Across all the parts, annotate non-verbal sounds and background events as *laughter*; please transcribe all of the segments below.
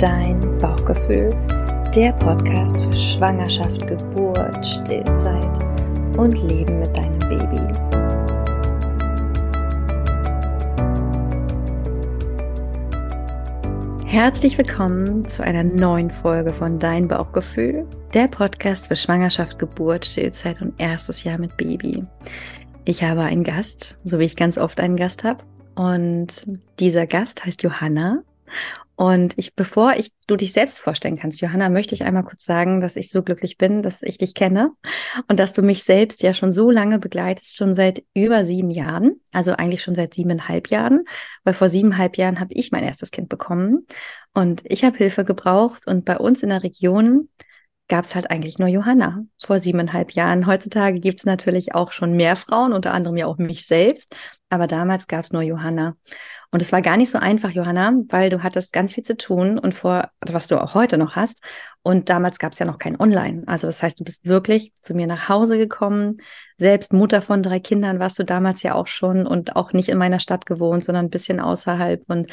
Dein Bauchgefühl, der Podcast für Schwangerschaft, Geburt, Stillzeit und Leben mit deinem Baby. Herzlich willkommen zu einer neuen Folge von Dein Bauchgefühl, der Podcast für Schwangerschaft, Geburt, Stillzeit und erstes Jahr mit Baby. Ich habe einen Gast, so wie ich ganz oft einen Gast habe. Und dieser Gast heißt Johanna. Und ich, bevor ich du dich selbst vorstellen kannst, Johanna, möchte ich einmal kurz sagen, dass ich so glücklich bin, dass ich dich kenne und dass du mich selbst ja schon so lange begleitest, schon seit über sieben Jahren, also eigentlich schon seit siebeneinhalb Jahren, weil vor siebeneinhalb Jahren habe ich mein erstes Kind bekommen und ich habe Hilfe gebraucht und bei uns in der Region gab es halt eigentlich nur Johanna vor siebeneinhalb Jahren. Heutzutage gibt es natürlich auch schon mehr Frauen, unter anderem ja auch mich selbst, aber damals gab es nur Johanna. Und es war gar nicht so einfach, Johanna, weil du hattest ganz viel zu tun und vor, also was du auch heute noch hast. Und damals gab es ja noch kein Online. Also das heißt, du bist wirklich zu mir nach Hause gekommen. Selbst Mutter von drei Kindern warst du damals ja auch schon und auch nicht in meiner Stadt gewohnt, sondern ein bisschen außerhalb. Und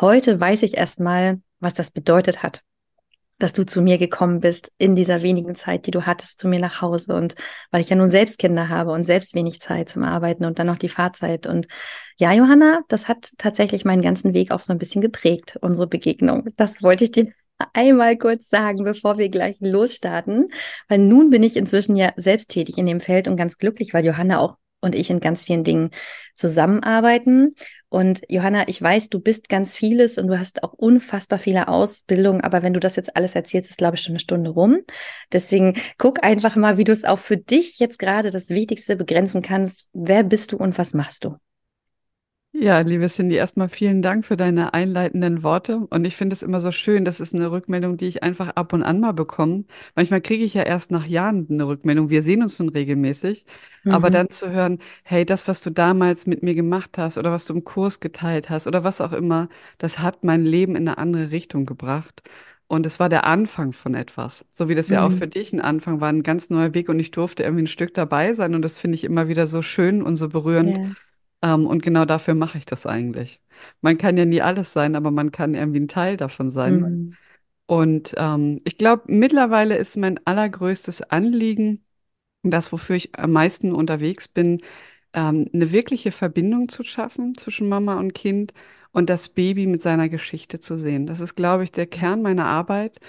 heute weiß ich erst mal, was das bedeutet hat dass du zu mir gekommen bist in dieser wenigen Zeit, die du hattest, zu mir nach Hause. Und weil ich ja nun selbst Kinder habe und selbst wenig Zeit zum Arbeiten und dann noch die Fahrzeit. Und ja, Johanna, das hat tatsächlich meinen ganzen Weg auch so ein bisschen geprägt, unsere Begegnung. Das wollte ich dir *laughs* einmal kurz sagen, bevor wir gleich losstarten. Weil nun bin ich inzwischen ja selbst tätig in dem Feld und ganz glücklich, weil Johanna auch und ich in ganz vielen Dingen zusammenarbeiten. Und Johanna, ich weiß, du bist ganz vieles und du hast auch unfassbar viele Ausbildungen, aber wenn du das jetzt alles erzählst, ist, glaube ich, schon eine Stunde rum. Deswegen guck einfach mal, wie du es auch für dich jetzt gerade das Wichtigste begrenzen kannst. Wer bist du und was machst du? Ja, liebe Cindy, erstmal vielen Dank für deine einleitenden Worte. Und ich finde es immer so schön, das ist eine Rückmeldung, die ich einfach ab und an mal bekomme. Manchmal kriege ich ja erst nach Jahren eine Rückmeldung. Wir sehen uns nun regelmäßig. Mhm. Aber dann zu hören, hey, das, was du damals mit mir gemacht hast oder was du im Kurs geteilt hast oder was auch immer, das hat mein Leben in eine andere Richtung gebracht. Und es war der Anfang von etwas. So wie das mhm. ja auch mhm. für dich ein Anfang war, ein ganz neuer Weg. Und ich durfte irgendwie ein Stück dabei sein. Und das finde ich immer wieder so schön und so berührend. Ja ähm, und genau dafür mache ich das eigentlich. Man kann ja nie alles sein, aber man kann irgendwie ein Teil davon sein. Mhm. Und ähm, ich glaube, mittlerweile ist mein allergrößtes Anliegen, das, wofür ich am meisten unterwegs bin, ähm, eine wirkliche Verbindung zu schaffen zwischen Mama und Kind und das Baby mit seiner Geschichte zu sehen. Das ist, glaube ich, der Kern meiner Arbeit.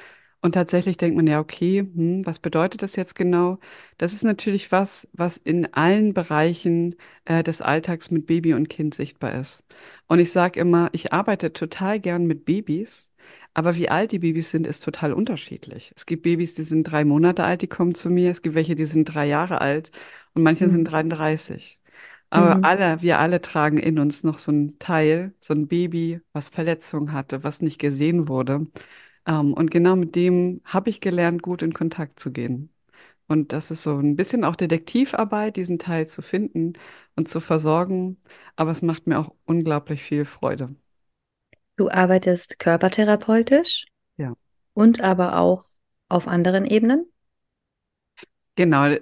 Und tatsächlich denkt man ja, okay, hm, was bedeutet das jetzt genau? Das ist natürlich was, was in allen Bereichen äh, des Alltags mit Baby und Kind sichtbar ist. Und ich sage immer, ich arbeite total gern mit Babys, aber wie alt die Babys sind, ist total unterschiedlich. Es gibt Babys, die sind drei Monate alt, die kommen zu mir. Es gibt welche, die sind drei Jahre alt und manche mhm. sind 33. Aber mhm. alle, wir alle tragen in uns noch so ein Teil, so ein Baby, was Verletzungen hatte, was nicht gesehen wurde. Ähm, und genau mit dem habe ich gelernt, gut in Kontakt zu gehen. Und das ist so ein bisschen auch Detektivarbeit, diesen Teil zu finden und zu versorgen. Aber es macht mir auch unglaublich viel Freude. Du arbeitest körpertherapeutisch ja. und aber auch auf anderen Ebenen? Genau,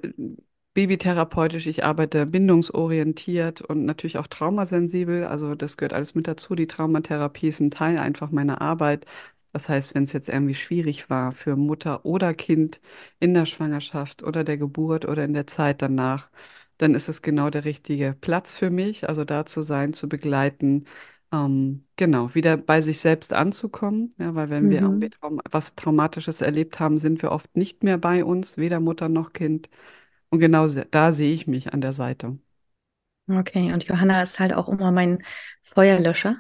babytherapeutisch. Ich arbeite bindungsorientiert und natürlich auch traumasensibel. Also das gehört alles mit dazu. Die Traumatherapie ist ein Teil einfach meiner Arbeit. Das heißt, wenn es jetzt irgendwie schwierig war für Mutter oder Kind in der Schwangerschaft oder der Geburt oder in der Zeit danach, dann ist es genau der richtige Platz für mich, also da zu sein, zu begleiten, ähm, genau, wieder bei sich selbst anzukommen. Ja, weil wenn mhm. wir irgendwie Traum was Traumatisches erlebt haben, sind wir oft nicht mehr bei uns, weder Mutter noch Kind. Und genau da sehe ich mich an der Seite. Okay, und Johanna ist halt auch immer mein Feuerlöscher.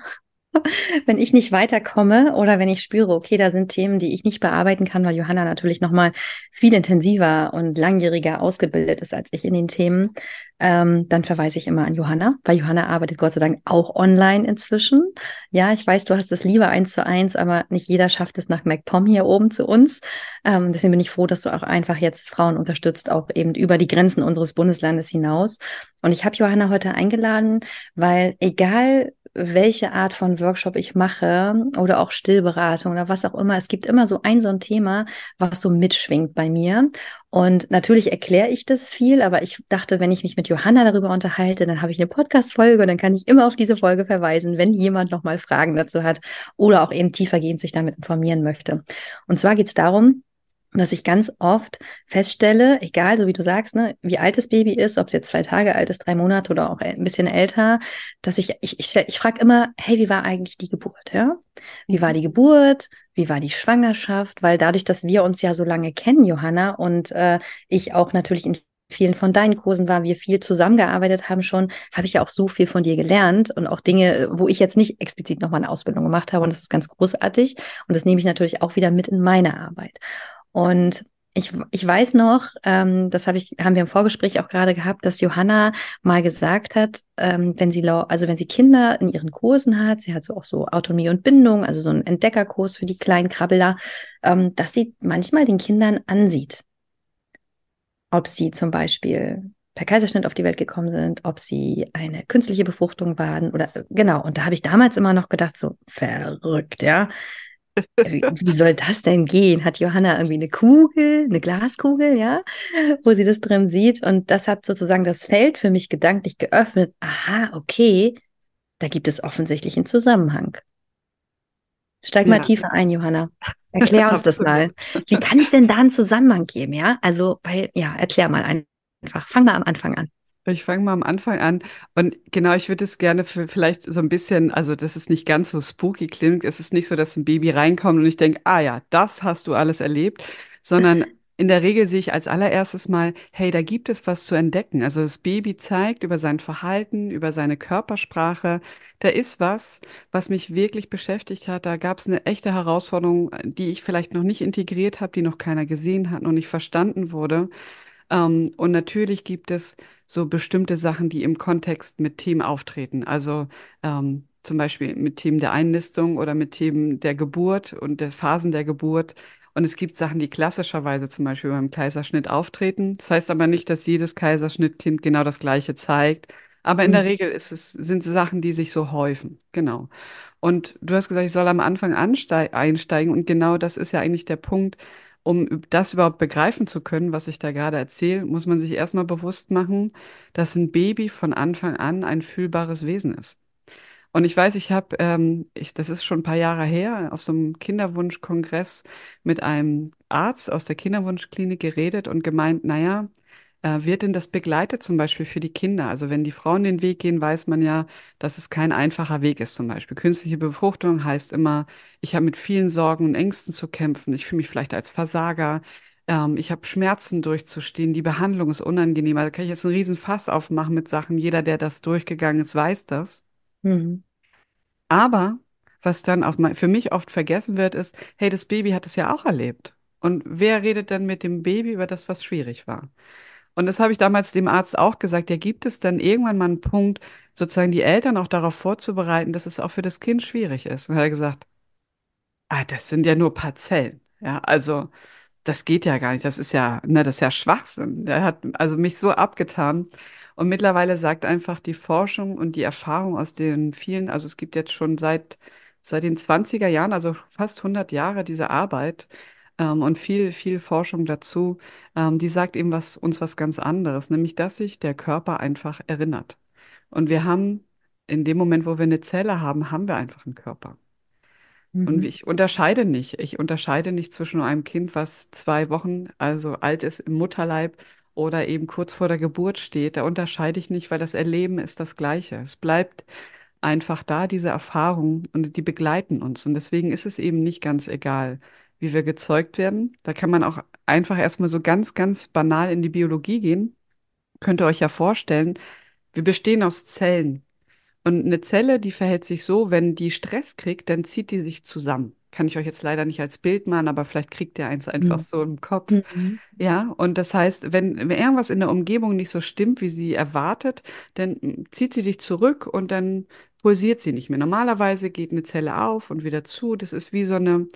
*laughs* wenn ich nicht weiterkomme oder wenn ich spüre, okay, da sind Themen, die ich nicht bearbeiten kann, weil Johanna natürlich nochmal viel intensiver und langjähriger ausgebildet ist als ich in den Themen, ähm, dann verweise ich immer an Johanna, weil Johanna arbeitet Gott sei Dank auch online inzwischen. Ja, ich weiß, du hast es lieber eins zu eins, aber nicht jeder schafft es nach MacPom hier oben zu uns. Ähm, deswegen bin ich froh, dass du auch einfach jetzt Frauen unterstützt, auch eben über die Grenzen unseres Bundeslandes hinaus. Und ich habe Johanna heute eingeladen, weil egal welche Art von Workshop ich mache oder auch Stillberatung oder was auch immer. Es gibt immer so ein so ein Thema, was so mitschwingt bei mir. Und natürlich erkläre ich das viel, aber ich dachte, wenn ich mich mit Johanna darüber unterhalte, dann habe ich eine Podcast-Folge und dann kann ich immer auf diese Folge verweisen, wenn jemand nochmal Fragen dazu hat oder auch eben tiefergehend sich damit informieren möchte. Und zwar geht es darum, dass ich ganz oft feststelle, egal, so wie du sagst, ne, wie alt das Baby ist, ob es jetzt zwei Tage alt ist, drei Monate oder auch ein bisschen älter, dass ich, ich, ich, ich frage immer, hey, wie war eigentlich die Geburt, ja? Wie war die Geburt? Wie war die Schwangerschaft? Weil dadurch, dass wir uns ja so lange kennen, Johanna, und äh, ich auch natürlich in vielen von deinen Kursen war, wir viel zusammengearbeitet haben schon, habe ich ja auch so viel von dir gelernt und auch Dinge, wo ich jetzt nicht explizit nochmal eine Ausbildung gemacht habe und das ist ganz großartig und das nehme ich natürlich auch wieder mit in meine Arbeit. Und ich, ich weiß noch, ähm, das habe ich, haben wir im Vorgespräch auch gerade gehabt, dass Johanna mal gesagt hat, ähm, wenn sie, also wenn sie Kinder in ihren Kursen hat, sie hat so auch so Autonomie und Bindung, also so einen Entdeckerkurs für die kleinen Krabbeler, ähm, dass sie manchmal den Kindern ansieht, ob sie zum Beispiel per Kaiserschnitt auf die Welt gekommen sind, ob sie eine künstliche Befruchtung waren oder genau. Und da habe ich damals immer noch gedacht, so verrückt, ja. Wie soll das denn gehen? Hat Johanna irgendwie eine Kugel, eine Glaskugel, ja, wo sie das drin sieht? Und das hat sozusagen das Feld für mich gedanklich geöffnet. Aha, okay, da gibt es offensichtlich einen Zusammenhang. Steig ja. mal tiefer ein, Johanna. Erklär *laughs* uns das mal. Wie kann es denn da einen Zusammenhang geben, ja? Also, weil, ja, erklär mal einfach. Fang mal am Anfang an. Ich fange mal am Anfang an. Und genau, ich würde es gerne für vielleicht so ein bisschen, also dass es nicht ganz so spooky klingt. Es ist nicht so, dass ein Baby reinkommt und ich denke, ah ja, das hast du alles erlebt, sondern *laughs* in der Regel sehe ich als allererstes mal, hey, da gibt es was zu entdecken. Also das Baby zeigt über sein Verhalten, über seine Körpersprache, da ist was, was mich wirklich beschäftigt hat. Da gab es eine echte Herausforderung, die ich vielleicht noch nicht integriert habe, die noch keiner gesehen hat, noch nicht verstanden wurde. Ähm, und natürlich gibt es so bestimmte Sachen, die im Kontext mit Themen auftreten. Also ähm, zum Beispiel mit Themen der Einnistung oder mit Themen der Geburt und der Phasen der Geburt. Und es gibt Sachen, die klassischerweise zum Beispiel beim Kaiserschnitt auftreten. Das heißt aber nicht, dass jedes Kaiserschnittkind genau das Gleiche zeigt. Aber in der mhm. Regel ist es, sind es Sachen, die sich so häufen. Genau. Und du hast gesagt, ich soll am Anfang einsteigen. Und genau das ist ja eigentlich der Punkt, um das überhaupt begreifen zu können, was ich da gerade erzähle, muss man sich erstmal bewusst machen, dass ein Baby von Anfang an ein fühlbares Wesen ist. Und ich weiß, ich habe, ähm, das ist schon ein paar Jahre her, auf so einem Kinderwunschkongress mit einem Arzt aus der Kinderwunschklinik geredet und gemeint, naja, äh, wird denn das begleitet zum Beispiel für die Kinder? Also wenn die Frauen den Weg gehen, weiß man ja, dass es kein einfacher Weg ist zum Beispiel. Künstliche Befruchtung heißt immer, ich habe mit vielen Sorgen und Ängsten zu kämpfen. Ich fühle mich vielleicht als Versager. Ähm, ich habe Schmerzen durchzustehen. Die Behandlung ist unangenehm. Also kann ich jetzt einen riesen Fass aufmachen mit Sachen. Jeder, der das durchgegangen ist, weiß das. Mhm. Aber was dann auch für mich oft vergessen wird, ist, hey, das Baby hat es ja auch erlebt. Und wer redet dann mit dem Baby über das, was schwierig war? Und das habe ich damals dem Arzt auch gesagt. Ja, gibt es dann irgendwann mal einen Punkt, sozusagen die Eltern auch darauf vorzubereiten, dass es auch für das Kind schwierig ist? Und er hat gesagt, ah, das sind ja nur Parzellen. Ja, also das geht ja gar nicht. Das ist ja, ne, das ist ja Schwachsinn. Der hat also mich so abgetan. Und mittlerweile sagt einfach die Forschung und die Erfahrung aus den vielen, also es gibt jetzt schon seit, seit den 20er Jahren, also fast 100 Jahre diese Arbeit, ähm, und viel, viel Forschung dazu, ähm, die sagt eben was, uns was ganz anderes, nämlich dass sich der Körper einfach erinnert. Und wir haben in dem Moment, wo wir eine Zelle haben, haben wir einfach einen Körper. Mhm. Und ich unterscheide nicht. Ich unterscheide nicht zwischen einem Kind, was zwei Wochen, also alt ist im Mutterleib oder eben kurz vor der Geburt steht. Da unterscheide ich nicht, weil das Erleben ist das Gleiche. Es bleibt einfach da, diese Erfahrung, und die begleiten uns. Und deswegen ist es eben nicht ganz egal, wie wir gezeugt werden. Da kann man auch einfach erstmal so ganz, ganz banal in die Biologie gehen. Könnt ihr euch ja vorstellen, wir bestehen aus Zellen. Und eine Zelle, die verhält sich so, wenn die Stress kriegt, dann zieht die sich zusammen. Kann ich euch jetzt leider nicht als Bild machen, aber vielleicht kriegt ihr eins einfach mhm. so im Kopf. Mhm. Ja, und das heißt, wenn, wenn irgendwas in der Umgebung nicht so stimmt, wie sie erwartet, dann zieht sie dich zurück und dann pulsiert sie nicht mehr. Normalerweise geht eine Zelle auf und wieder zu. Das ist wie so eine,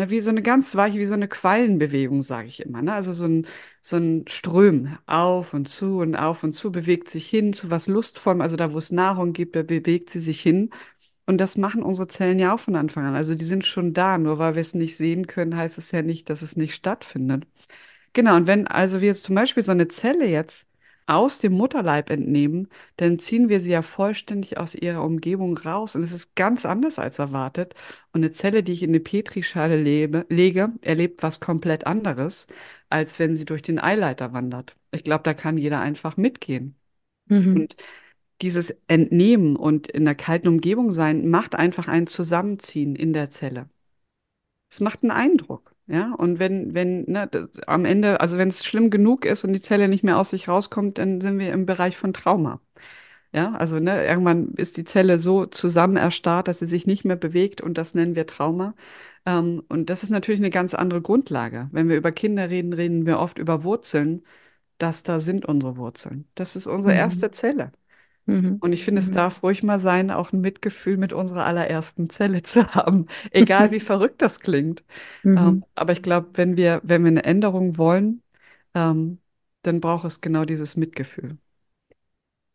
Ne, wie so eine ganz weiche, wie so eine Quallenbewegung, sage ich immer. Ne? Also so ein, so ein Strömen auf und zu und auf und zu, bewegt sich hin zu was Lustvollem. Also da, wo es Nahrung gibt, da bewegt sie sich hin. Und das machen unsere Zellen ja auch von Anfang an. Also die sind schon da. Nur weil wir es nicht sehen können, heißt es ja nicht, dass es nicht stattfindet. Genau, und wenn also wir jetzt zum Beispiel so eine Zelle jetzt aus dem Mutterleib entnehmen, dann ziehen wir sie ja vollständig aus ihrer Umgebung raus. Und es ist ganz anders als erwartet. Und eine Zelle, die ich in eine Petrischale lebe, lege, erlebt was komplett anderes, als wenn sie durch den Eileiter wandert. Ich glaube, da kann jeder einfach mitgehen. Mhm. Und dieses Entnehmen und in der kalten Umgebung sein, macht einfach ein Zusammenziehen in der Zelle. Es macht einen Eindruck. Ja, und wenn, wenn, ne, das, am Ende, also wenn es schlimm genug ist und die Zelle nicht mehr aus sich rauskommt, dann sind wir im Bereich von Trauma. Ja, also ne, irgendwann ist die Zelle so zusammen erstarrt, dass sie sich nicht mehr bewegt und das nennen wir Trauma. Ähm, und das ist natürlich eine ganz andere Grundlage. Wenn wir über Kinder reden, reden wir oft über Wurzeln. Das da sind unsere Wurzeln. Das ist unsere Mhm. erste Zelle. Mhm. Und ich finde, es Mhm. darf ruhig mal sein, auch ein Mitgefühl mit unserer allerersten Zelle *laughs* zu haben, egal wie *laughs* verrückt das klingt. Ähm, Mhm. aber ich glaube, wenn wir, wenn wir eine Änderung wollen, ähm, dann braucht es genau dieses Mitgefühl.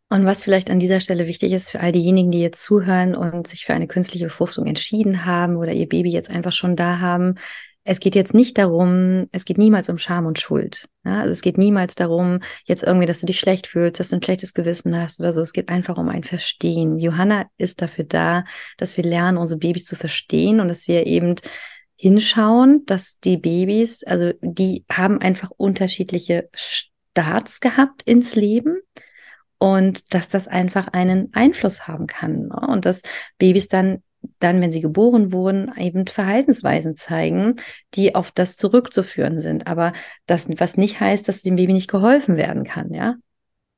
Und was vielleicht an dieser Stelle wichtig ist für all diejenigen, die jetzt zuhören und sich für eine künstliche Befruchtung entschieden haben oder ihr Baby jetzt einfach schon da haben, es geht jetzt nicht darum, es geht niemals um Scham und Schuld. Ja? Also es geht niemals darum, jetzt irgendwie, dass du dich schlecht fühlst, dass du ein schlechtes Gewissen hast oder so. Es geht einfach um ein Verstehen. Johanna ist dafür da, dass wir lernen, unsere Babys zu verstehen und dass wir eben hinschauen, dass die Babys, also die haben einfach unterschiedliche Starts gehabt ins Leben und dass das einfach einen Einfluss haben kann. Ne? Und dass Babys dann, dann, wenn sie geboren wurden, eben Verhaltensweisen zeigen, die auf das zurückzuführen sind. Aber das, was nicht heißt, dass dem Baby nicht geholfen werden kann, ja.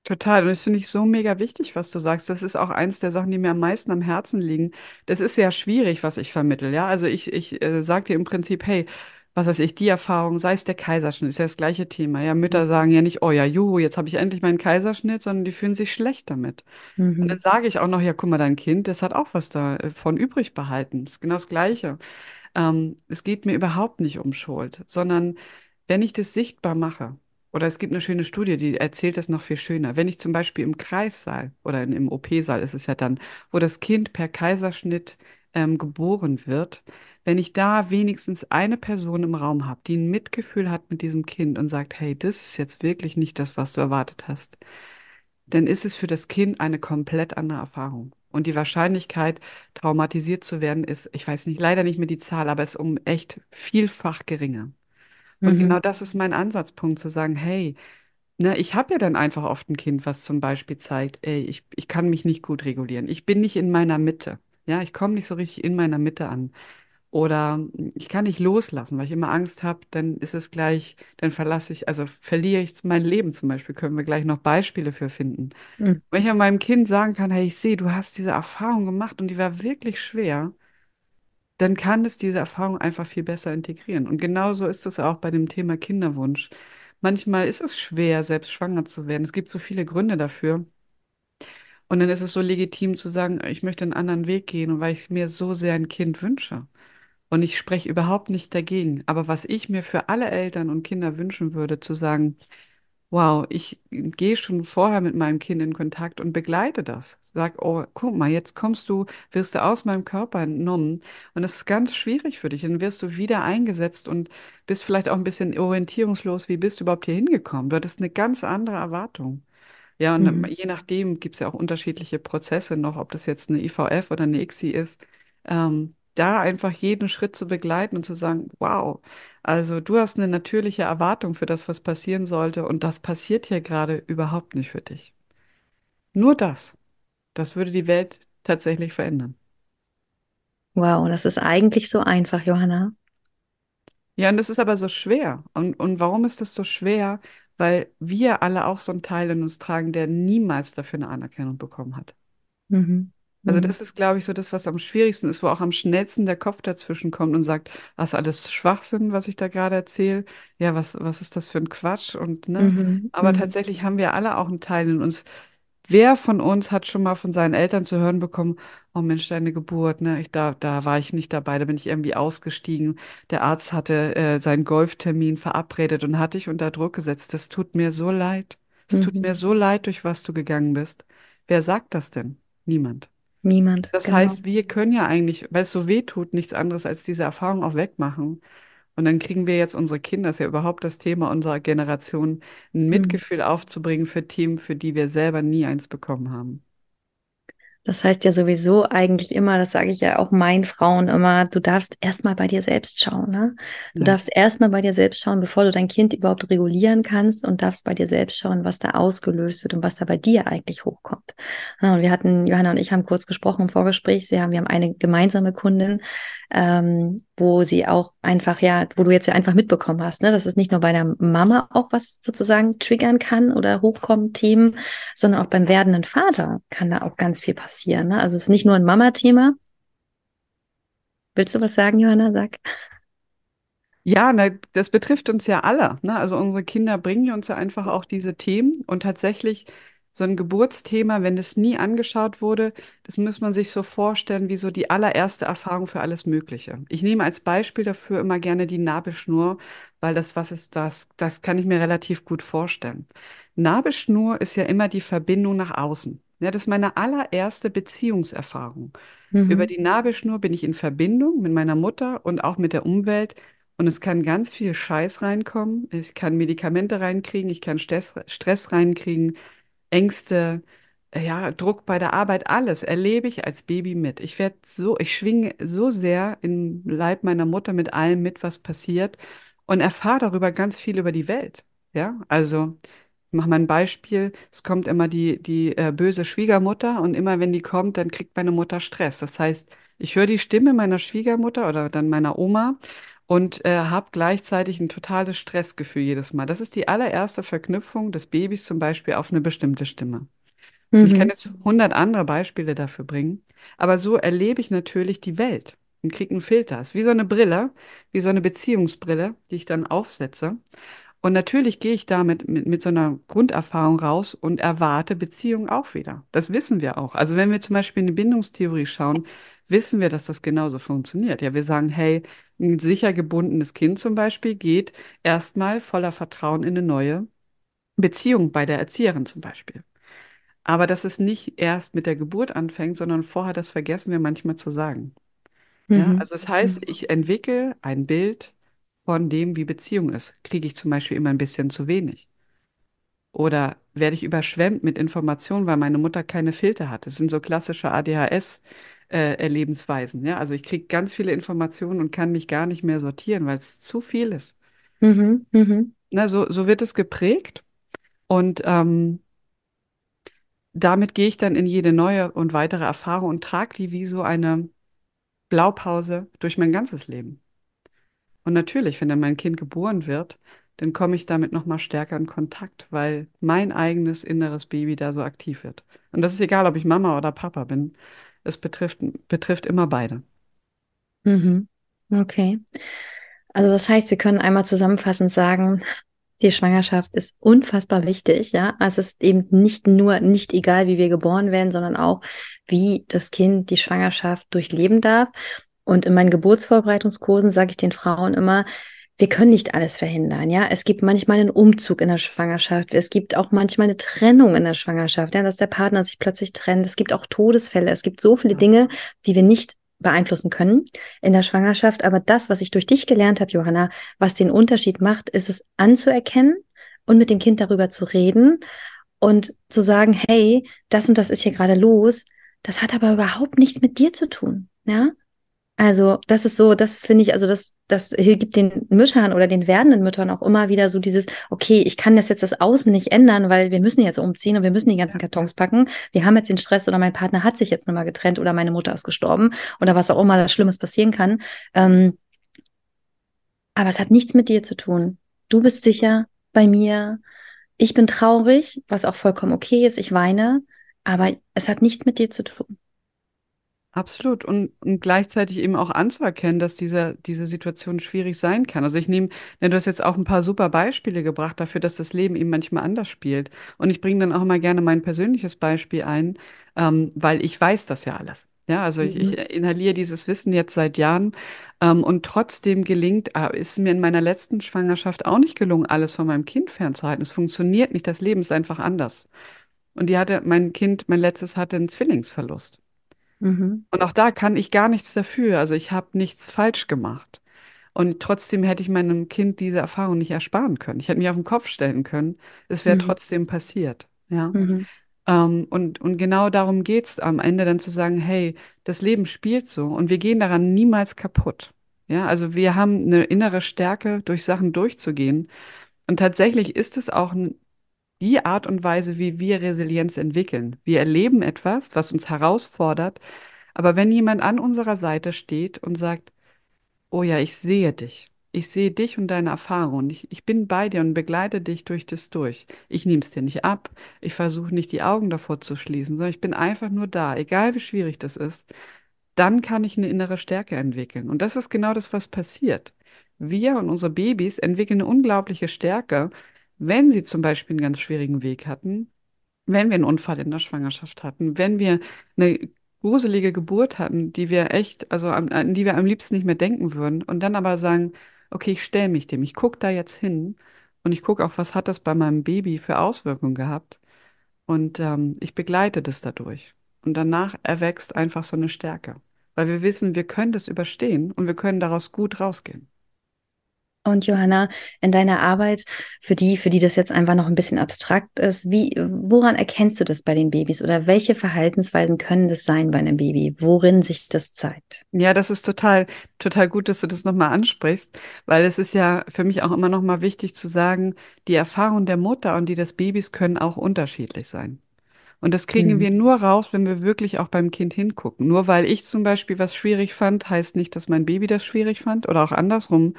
Total. Und das finde ich so mega wichtig, was du sagst. Das ist auch eins der Sachen, die mir am meisten am Herzen liegen. Das ist sehr schwierig, was ich vermittel. Ja, also ich, ich äh, sage dir im Prinzip, hey, was weiß ich, die Erfahrung, sei es der Kaiserschnitt, ist ja das gleiche Thema. Ja, Mütter sagen ja nicht, oh ja, juhu, jetzt habe ich endlich meinen Kaiserschnitt, sondern die fühlen sich schlecht damit. Und dann Mhm. sage ich auch noch, ja, guck mal, dein Kind, das hat auch was davon übrig behalten. Das ist genau das Gleiche. Ähm, es geht mir überhaupt nicht um Schuld, sondern wenn ich das sichtbar mache, oder es gibt eine schöne Studie, die erzählt das noch viel schöner. Wenn ich zum Beispiel im Kreissaal oder in, im OP-Saal ist es ja dann, wo das Kind per Kaiserschnitt ähm, geboren wird, wenn ich da wenigstens eine Person im Raum habe, die ein Mitgefühl hat mit diesem Kind und sagt, hey, das ist jetzt wirklich nicht das, was du erwartet hast, dann ist es für das Kind eine komplett andere Erfahrung. Und die Wahrscheinlichkeit, traumatisiert zu werden, ist, ich weiß nicht, leider nicht mehr die Zahl, aber ist um echt vielfach geringer. Und genau Mhm. das ist mein Ansatzpunkt, zu sagen, hey, ne, ich habe ja dann einfach oft ein Kind, was zum Beispiel zeigt, ey, ich, ich kann mich nicht gut regulieren. Ich bin nicht in meiner Mitte. Ja, ich komme nicht so richtig in meiner Mitte an. Oder ich kann nicht loslassen, weil ich immer Angst habe, dann ist es gleich, dann verlasse ich, also verliere ich mein Leben zum Beispiel. Können wir gleich noch Beispiele für finden. Mhm. Wenn ich meinem Kind sagen kann, hey, ich sehe, du hast diese Erfahrung gemacht und die war wirklich schwer, dann kann es diese Erfahrung einfach viel besser integrieren. Und genauso ist es auch bei dem Thema Kinderwunsch. Manchmal ist es schwer, selbst schwanger zu werden. Es gibt so viele Gründe dafür. Und dann ist es so legitim zu sagen, ich möchte einen anderen Weg gehen, weil ich mir so sehr ein Kind wünsche. Und ich spreche überhaupt nicht dagegen. Aber was ich mir für alle Eltern und Kinder wünschen würde, zu sagen, Wow, ich gehe schon vorher mit meinem Kind in Kontakt und begleite das. Sag, oh, guck mal, jetzt kommst du, wirst du aus meinem Körper entnommen und es ist ganz schwierig für dich. Dann wirst du wieder eingesetzt und bist vielleicht auch ein bisschen orientierungslos. Wie bist du überhaupt hier hingekommen? Du hattest eine ganz andere Erwartung. Ja, und Mhm. je nachdem gibt es ja auch unterschiedliche Prozesse noch, ob das jetzt eine IVF oder eine ICSI ist. Ähm, da einfach jeden Schritt zu begleiten und zu sagen, wow, also du hast eine natürliche Erwartung für das, was passieren sollte und das passiert hier gerade überhaupt nicht für dich. Nur das, das würde die Welt tatsächlich verändern. Wow, das ist eigentlich so einfach, Johanna. Ja, und das ist aber so schwer. Und, und warum ist das so schwer? Weil wir alle auch so einen Teil in uns tragen, der niemals dafür eine Anerkennung bekommen hat. Mhm. Also Mhm. das ist, glaube ich, so das, was am schwierigsten ist, wo auch am schnellsten der Kopf dazwischen kommt und sagt, das ist alles Schwachsinn, was ich da gerade erzähle. Ja, was, was ist das für ein Quatsch? Und ne? Mhm. Aber Mhm. tatsächlich haben wir alle auch einen Teil in uns. Wer von uns hat schon mal von seinen Eltern zu hören bekommen, oh Mensch, deine Geburt, ne? Ich, da, da war ich nicht dabei, da bin ich irgendwie ausgestiegen. Der Arzt hatte äh, seinen Golftermin verabredet und hat dich unter Druck gesetzt. Das tut mir so leid. Es tut Mhm. mir so leid, durch was du gegangen bist. Wer sagt das denn? Niemand. Niemand, Das genau. heißt, wir können ja eigentlich, weil es so weh tut, nichts anderes als diese Erfahrung auch wegmachen. Und dann kriegen wir jetzt unsere Kinder, das ist ja überhaupt das Thema unserer Generation, ein Mhm. Mitgefühl aufzubringen für Themen, für die wir selber nie eins bekommen haben. Das heißt ja sowieso eigentlich immer, das sage ich ja auch meinen Frauen immer, du darfst erstmal bei dir selbst schauen, ne? Du Ja. darfst erstmal bei dir selbst schauen, bevor du dein Kind überhaupt regulieren kannst und darfst bei dir selbst schauen, was da ausgelöst wird und was da bei dir eigentlich hochkommt. Ja, und wir hatten, Johanna und ich haben kurz gesprochen im Vorgespräch, wir haben, wir haben eine gemeinsame Kundin, ähm, wo sie auch einfach, ja, wo du jetzt ja einfach mitbekommen hast, ne, dass es nicht nur bei der Mama auch was sozusagen triggern kann oder hochkommen Themen, sondern auch beim werdenden Vater kann da auch ganz viel passieren. Ne? Also es ist nicht nur ein Mama-Thema. Willst du was sagen, Johanna? Sag. Ja, na, das betrifft uns ja alle. Ne? Also unsere Kinder bringen uns ja einfach auch diese Themen und tatsächlich so ein Geburtsthema, wenn es nie angeschaut wurde, das muss man sich so vorstellen wie so die allererste Erfahrung für alles Mögliche. Ich nehme als Beispiel dafür immer gerne die Nabelschnur, weil das, was ist das, das kann ich mir relativ gut vorstellen. Nabelschnur ist ja immer die Verbindung nach außen. Ja, das ist meine allererste Beziehungserfahrung. Über Mhm. die Nabelschnur bin ich in Verbindung mit meiner Mutter und auch mit der Umwelt. Und es kann ganz viel Scheiß reinkommen. Ich kann Medikamente reinkriegen, ich kann Stress, Stress reinkriegen, Ängste, ja, Druck bei der Arbeit, alles erlebe ich als Baby mit. Ich werde so, ich schwinge so sehr im Leib meiner Mutter mit allem mit, was passiert und erfahre darüber ganz viel über die Welt. Ja, also ich mache mal ein Beispiel. Es kommt immer die, die äh, böse Schwiegermutter und immer wenn die kommt, dann kriegt meine Mutter Stress. Das heißt, ich höre die Stimme meiner Schwiegermutter oder dann meiner Oma und äh, habe gleichzeitig ein totales Stressgefühl jedes Mal. Das ist die allererste Verknüpfung des Babys zum Beispiel auf eine bestimmte Stimme. Und ich kann Mhm. jetzt hundert andere Beispiele dafür bringen, aber so erlebe ich natürlich die Welt und kriege einen Filter. Es ist wie so eine Brille, wie so eine Beziehungsbrille, die ich dann aufsetze. Und natürlich gehe ich damit mit, mit so einer Grunderfahrung raus und erwarte Beziehungen auch wieder. Das wissen wir auch. Also wenn wir zum Beispiel in die Bindungstheorie schauen, wissen wir, dass das genauso funktioniert. Ja, wir sagen, hey, ein sicher gebundenes Kind zum Beispiel geht erstmal voller Vertrauen in eine neue Beziehung bei der Erzieherin zum Beispiel. Aber dass es nicht erst mit der Geburt anfängt, sondern vorher, das vergessen wir manchmal zu sagen. Ja, Mhm. also das heißt, ich entwickle ein Bild von dem, wie Beziehung ist. Kriege ich zum Beispiel immer ein bisschen zu wenig? Oder werde ich überschwemmt mit Informationen, weil meine Mutter keine Filter hat? Das sind so klassische ADHS-Erlebensweisen. Ja, also ich kriege ganz viele Informationen und kann mich gar nicht mehr sortieren, weil es zu viel ist. Mhm. Mhm. Na, so, so wird es geprägt und ähm, damit gehe ich dann in jede neue und weitere Erfahrung und trage die wie so eine Blaupause durch mein ganzes Leben. Und natürlich, wenn dann mein Kind geboren wird, dann komme ich damit noch mal stärker in Kontakt, weil mein eigenes inneres Baby da so aktiv wird. Und das ist egal, ob ich Mama oder Papa bin. Es betrifft, betrifft immer beide. Mhm. Okay. Also das heißt, wir können einmal zusammenfassend sagen, die Schwangerschaft ist unfassbar wichtig, ja. Es ist eben nicht nur, nicht egal, wie wir geboren werden, sondern auch, wie das Kind die Schwangerschaft durchleben darf. Und in meinen Geburtsvorbereitungskursen sage ich den Frauen immer, wir können nicht alles verhindern, ja. Es gibt manchmal einen Umzug in der Schwangerschaft. Es gibt auch manchmal eine Trennung in der Schwangerschaft, ja, dass der Partner sich plötzlich trennt. Es gibt auch Todesfälle. Es gibt so viele. Dinge, die wir nicht beeinflussen können in der Schwangerschaft. Aber das, was ich durch dich gelernt habe, Johanna, was den Unterschied macht, ist es anzuerkennen und mit dem Kind darüber zu reden und zu sagen, hey, das und das ist hier gerade los. Das hat aber überhaupt nichts mit dir zu tun, ja. Also, das ist so, das finde ich, also das, das gibt den Müttern oder den werdenden Müttern auch immer wieder so dieses, okay, ich kann das jetzt das Außen nicht ändern, weil wir müssen jetzt umziehen und wir müssen die ganzen Kartons packen. Wir haben jetzt den Stress oder mein Partner hat sich jetzt nochmal getrennt oder meine Mutter ist gestorben oder was auch immer da Schlimmes passieren kann. Ähm, aber es hat nichts mit dir zu tun. Du bist sicher bei mir. Ich bin traurig, was auch vollkommen okay ist. Ich weine, aber es hat nichts mit dir zu tun. Absolut. Und, und gleichzeitig eben auch anzuerkennen, dass diese, diese Situation schwierig sein kann. Also ich nehme, ne, du hast jetzt auch ein paar super Beispiele gebracht dafür, dass das Leben eben manchmal anders spielt. Und ich bringe dann auch mal gerne mein persönliches Beispiel ein, ähm, weil ich weiß das ja alles. Ja, also ich, ich Mhm. inhaliere dieses Wissen jetzt seit Jahren ähm, und trotzdem gelingt, äh, ist mir in meiner letzten Schwangerschaft auch nicht gelungen, alles von meinem Kind fernzuhalten. Es funktioniert nicht, das Leben ist einfach anders. Und die hatte, mein Kind, mein letztes hatte einen Zwillingsverlust. Mhm. Und auch da kann ich gar nichts dafür. Also ich habe nichts falsch gemacht. Und trotzdem hätte ich meinem Kind diese Erfahrung nicht ersparen können. Ich hätte mich auf den Kopf stellen können. Es wäre Mhm. trotzdem passiert. Ja. Mhm. Ähm, und, und genau darum geht es am Ende dann zu sagen, hey, das Leben spielt so und wir gehen daran niemals kaputt. Ja, also wir haben eine innere Stärke, durch Sachen durchzugehen. Und tatsächlich ist es auch n- die Art und Weise, wie wir Resilienz entwickeln. Wir erleben etwas, was uns herausfordert, aber wenn jemand an unserer Seite steht und sagt, Oh ja, ich sehe dich. Ich sehe dich und deine Erfahrungen. Ich, ich bin bei dir und begleite dich durch das durch. Ich nehme es dir nicht ab. Ich versuche nicht die Augen davor zu schließen, sondern ich bin einfach nur da, egal wie schwierig das ist. Dann kann ich eine innere Stärke entwickeln. Und das ist genau das, was passiert. Wir und unsere Babys entwickeln eine unglaubliche Stärke, wenn sie zum Beispiel einen ganz schwierigen Weg hatten wenn wir einen Unfall in der Schwangerschaft hatten, wenn wir eine gruselige Geburt hatten, die wir echt, also an, die wir am liebsten nicht mehr denken würden, und dann aber sagen, okay, ich stelle mich dem, ich gucke da jetzt hin und ich gucke auch, was hat das bei meinem Baby für Auswirkungen gehabt und ähm, ich begleite das dadurch. Und danach erwächst einfach so eine Stärke, weil wir wissen, wir können das überstehen und wir können daraus gut rausgehen. Und Johanna, in deiner Arbeit, für die, für die das jetzt einfach noch ein bisschen abstrakt ist, wie, woran erkennst du das bei den Babys oder welche Verhaltensweisen können das sein bei einem Baby? Worin sich das zeigt? Ja, das ist total, total gut, dass du das nochmal ansprichst, weil es ist ja für mich auch immer nochmal wichtig zu sagen, die Erfahrung der Mutter und die des Babys können auch unterschiedlich sein. Und das kriegen Mhm. wir nur raus, wenn wir wirklich auch beim Kind hingucken. Nur weil ich zum Beispiel was schwierig fand, heißt nicht, dass mein Baby das schwierig fand oder auch andersrum.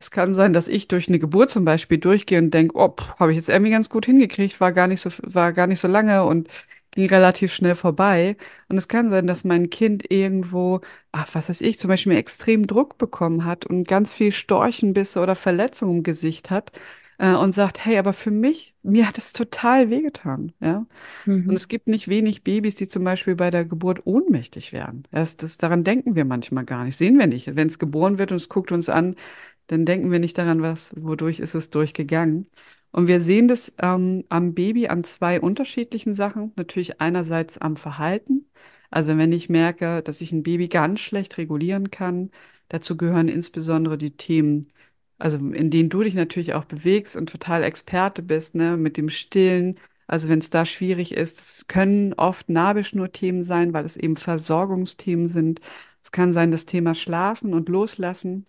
Es kann sein, dass ich durch eine Geburt zum Beispiel durchgehe und denke, oh, habe ich jetzt irgendwie ganz gut hingekriegt, war gar nicht so, war gar nicht so lange und ging relativ schnell vorbei. Und es kann sein, dass mein Kind irgendwo, ach, was weiß ich, zum Beispiel extrem Druck bekommen hat und ganz viel Storchenbisse oder Verletzungen im Gesicht hat, äh, und sagt, hey, aber für mich, mir hat es total wehgetan, ja. Und Mhm. es gibt nicht wenig Babys, die zum Beispiel bei der Geburt ohnmächtig werden. Das, das, daran denken wir manchmal gar nicht, sehen wir nicht. Wenn es geboren wird und es guckt uns an, dann denken wir nicht daran, was, wodurch ist es durchgegangen. Und wir sehen das ähm, am Baby an zwei unterschiedlichen Sachen. Natürlich einerseits am Verhalten. Also wenn ich merke, dass ich ein Baby ganz schlecht regulieren kann, dazu gehören insbesondere die Themen, also in denen du dich natürlich auch bewegst und total Experte bist, ne, mit dem Stillen. Also wenn es da schwierig ist, es können oft Nabelschnurthemen sein, weil es eben Versorgungsthemen sind. Es kann sein, das Thema Schlafen und Loslassen.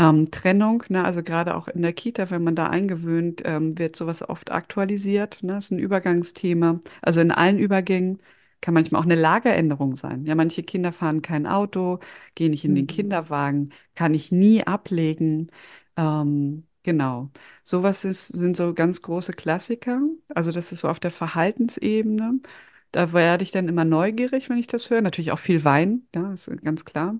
Ähm, Trennung, ne, also gerade auch in der Kita, wenn man da eingewöhnt, ähm, wird sowas oft aktualisiert. Ne, ist ein Übergangsthema. Also in allen Übergängen kann manchmal auch eine Lageränderung sein. Ja, manche Kinder fahren kein Auto, gehen nicht in den Mhm. Kinderwagen, kann ich nie ablegen. Ähm, genau. Sowas ist, sind so ganz große Klassiker. Also das ist so auf der Verhaltensebene. Da werde ich dann immer neugierig, wenn ich das höre. Natürlich auch viel Wein, ja, ist ganz klar.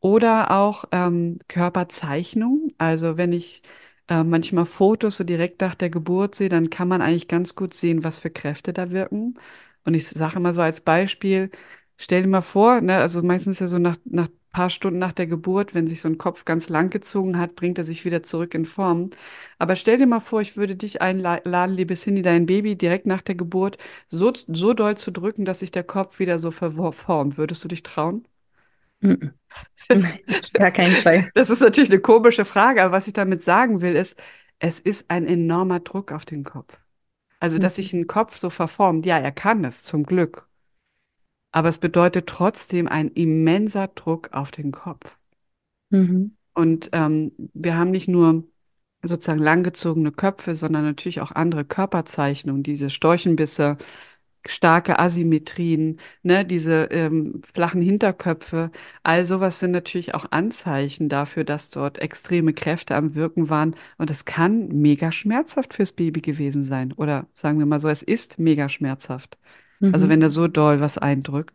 Oder auch ähm, Körperzeichnung. Also wenn ich äh, manchmal Fotos so direkt nach der Geburt sehe, dann kann man eigentlich ganz gut sehen, was für Kräfte da wirken. Und ich sage immer so als Beispiel, stell dir mal vor, ne, also meistens ja so nach, nach paar Stunden nach der Geburt, wenn sich so ein Kopf ganz lang gezogen hat, bringt er sich wieder zurück in Form. Aber stell dir mal vor, ich würde dich einladen, liebe Cindy, dein Baby direkt nach der Geburt so, so doll zu drücken, dass sich der Kopf wieder so verformt. Würdest du dich trauen? *laughs* Gar keinen Fall. Das ist natürlich eine komische Frage, aber was ich damit sagen will, ist, es ist ein enormer Druck auf den Kopf. Also, dass Mhm. sich ein Kopf so verformt, ja, er kann es, zum Glück. Aber es bedeutet trotzdem ein immenser Druck auf den Kopf. Mhm. Und ähm, wir haben nicht nur sozusagen langgezogene Köpfe, sondern natürlich auch andere Körperzeichnungen, diese Storchenbisse, starke Asymmetrien, ne, diese ähm, flachen Hinterköpfe, all sowas sind natürlich auch Anzeichen dafür, dass dort extreme Kräfte am Wirken waren. Und es kann mega schmerzhaft fürs Baby gewesen sein. Oder sagen wir mal so, es ist mega schmerzhaft. Also Mhm. wenn da so doll was eindrückt.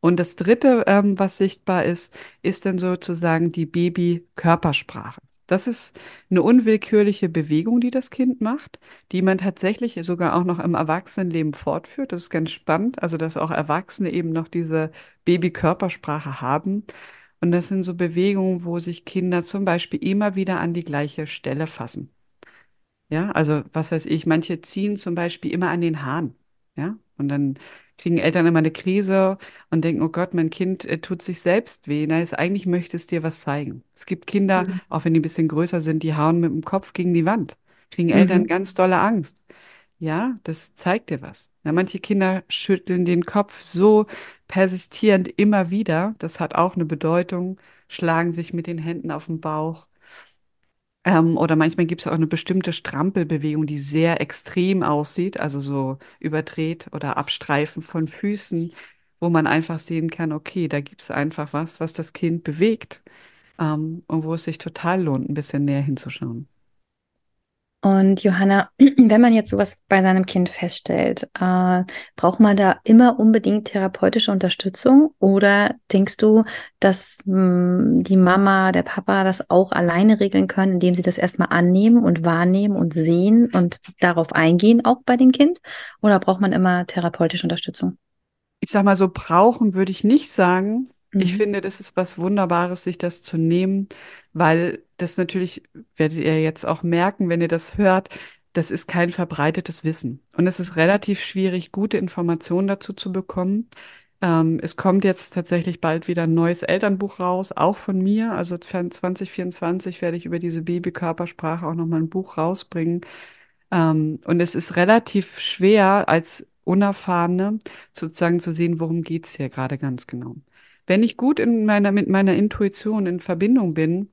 Und das Dritte, ähm, was sichtbar ist, ist dann sozusagen die Baby-Körpersprache. Das ist eine unwillkürliche Bewegung, die das Kind macht, die man tatsächlich sogar auch noch im Erwachsenenleben fortführt. Das ist ganz spannend, also dass auch Erwachsene eben noch diese Baby-Körpersprache haben. Und das sind so Bewegungen, wo sich Kinder zum Beispiel immer wieder an die gleiche Stelle fassen. Ja, also was weiß ich, manche ziehen zum Beispiel immer an den Haaren. Ja, Und dann kriegen Eltern immer eine Krise und denken, oh Gott, mein Kind äh, tut sich selbst weh. Na, ist, eigentlich möchte es dir was zeigen. Es gibt Kinder, mhm. auch wenn die ein bisschen größer sind, die hauen mit dem Kopf gegen die Wand, kriegen mhm. Eltern ganz dolle Angst. Ja, das zeigt dir was. Ja, manche Kinder schütteln den Kopf so persistierend immer wieder. Das hat auch eine Bedeutung, schlagen sich mit den Händen auf den Bauch. Ähm, oder manchmal gibt es auch eine bestimmte Strampelbewegung, die sehr extrem aussieht, also so überdreht oder Abstreifen von Füßen, wo man einfach sehen kann, okay, da gibt es einfach was, was das Kind bewegt ähm, und wo es sich total lohnt, ein bisschen näher hinzuschauen. Und Johanna, *clears throat* wenn man jetzt sowas bei seinem Kind feststellt, äh, braucht man da immer unbedingt therapeutische Unterstützung oder denkst du, dass mh, hm, die Mama, der Papa das auch alleine regeln können, indem sie das erstmal annehmen und wahrnehmen und sehen und darauf eingehen, auch bei dem Kind? Oder braucht man immer therapeutische Unterstützung? Ich sag mal so, brauchen würde ich nicht sagen. Ich mhm. finde, das ist was Wunderbares, sich das zu nehmen, weil das natürlich, werdet ihr jetzt auch merken, wenn ihr das hört, das ist kein verbreitetes Wissen. Und es ist relativ schwierig, gute Informationen dazu zu bekommen. Ähm, es kommt jetzt tatsächlich bald wieder ein neues Elternbuch raus, auch von mir. Also 2024 werde ich über diese Babykörpersprache auch nochmal ein Buch rausbringen. Ähm, und es ist relativ schwer, als Unerfahrene sozusagen zu sehen, worum geht's hier gerade ganz genau. Wenn ich gut in meiner, mit meiner Intuition in Verbindung bin,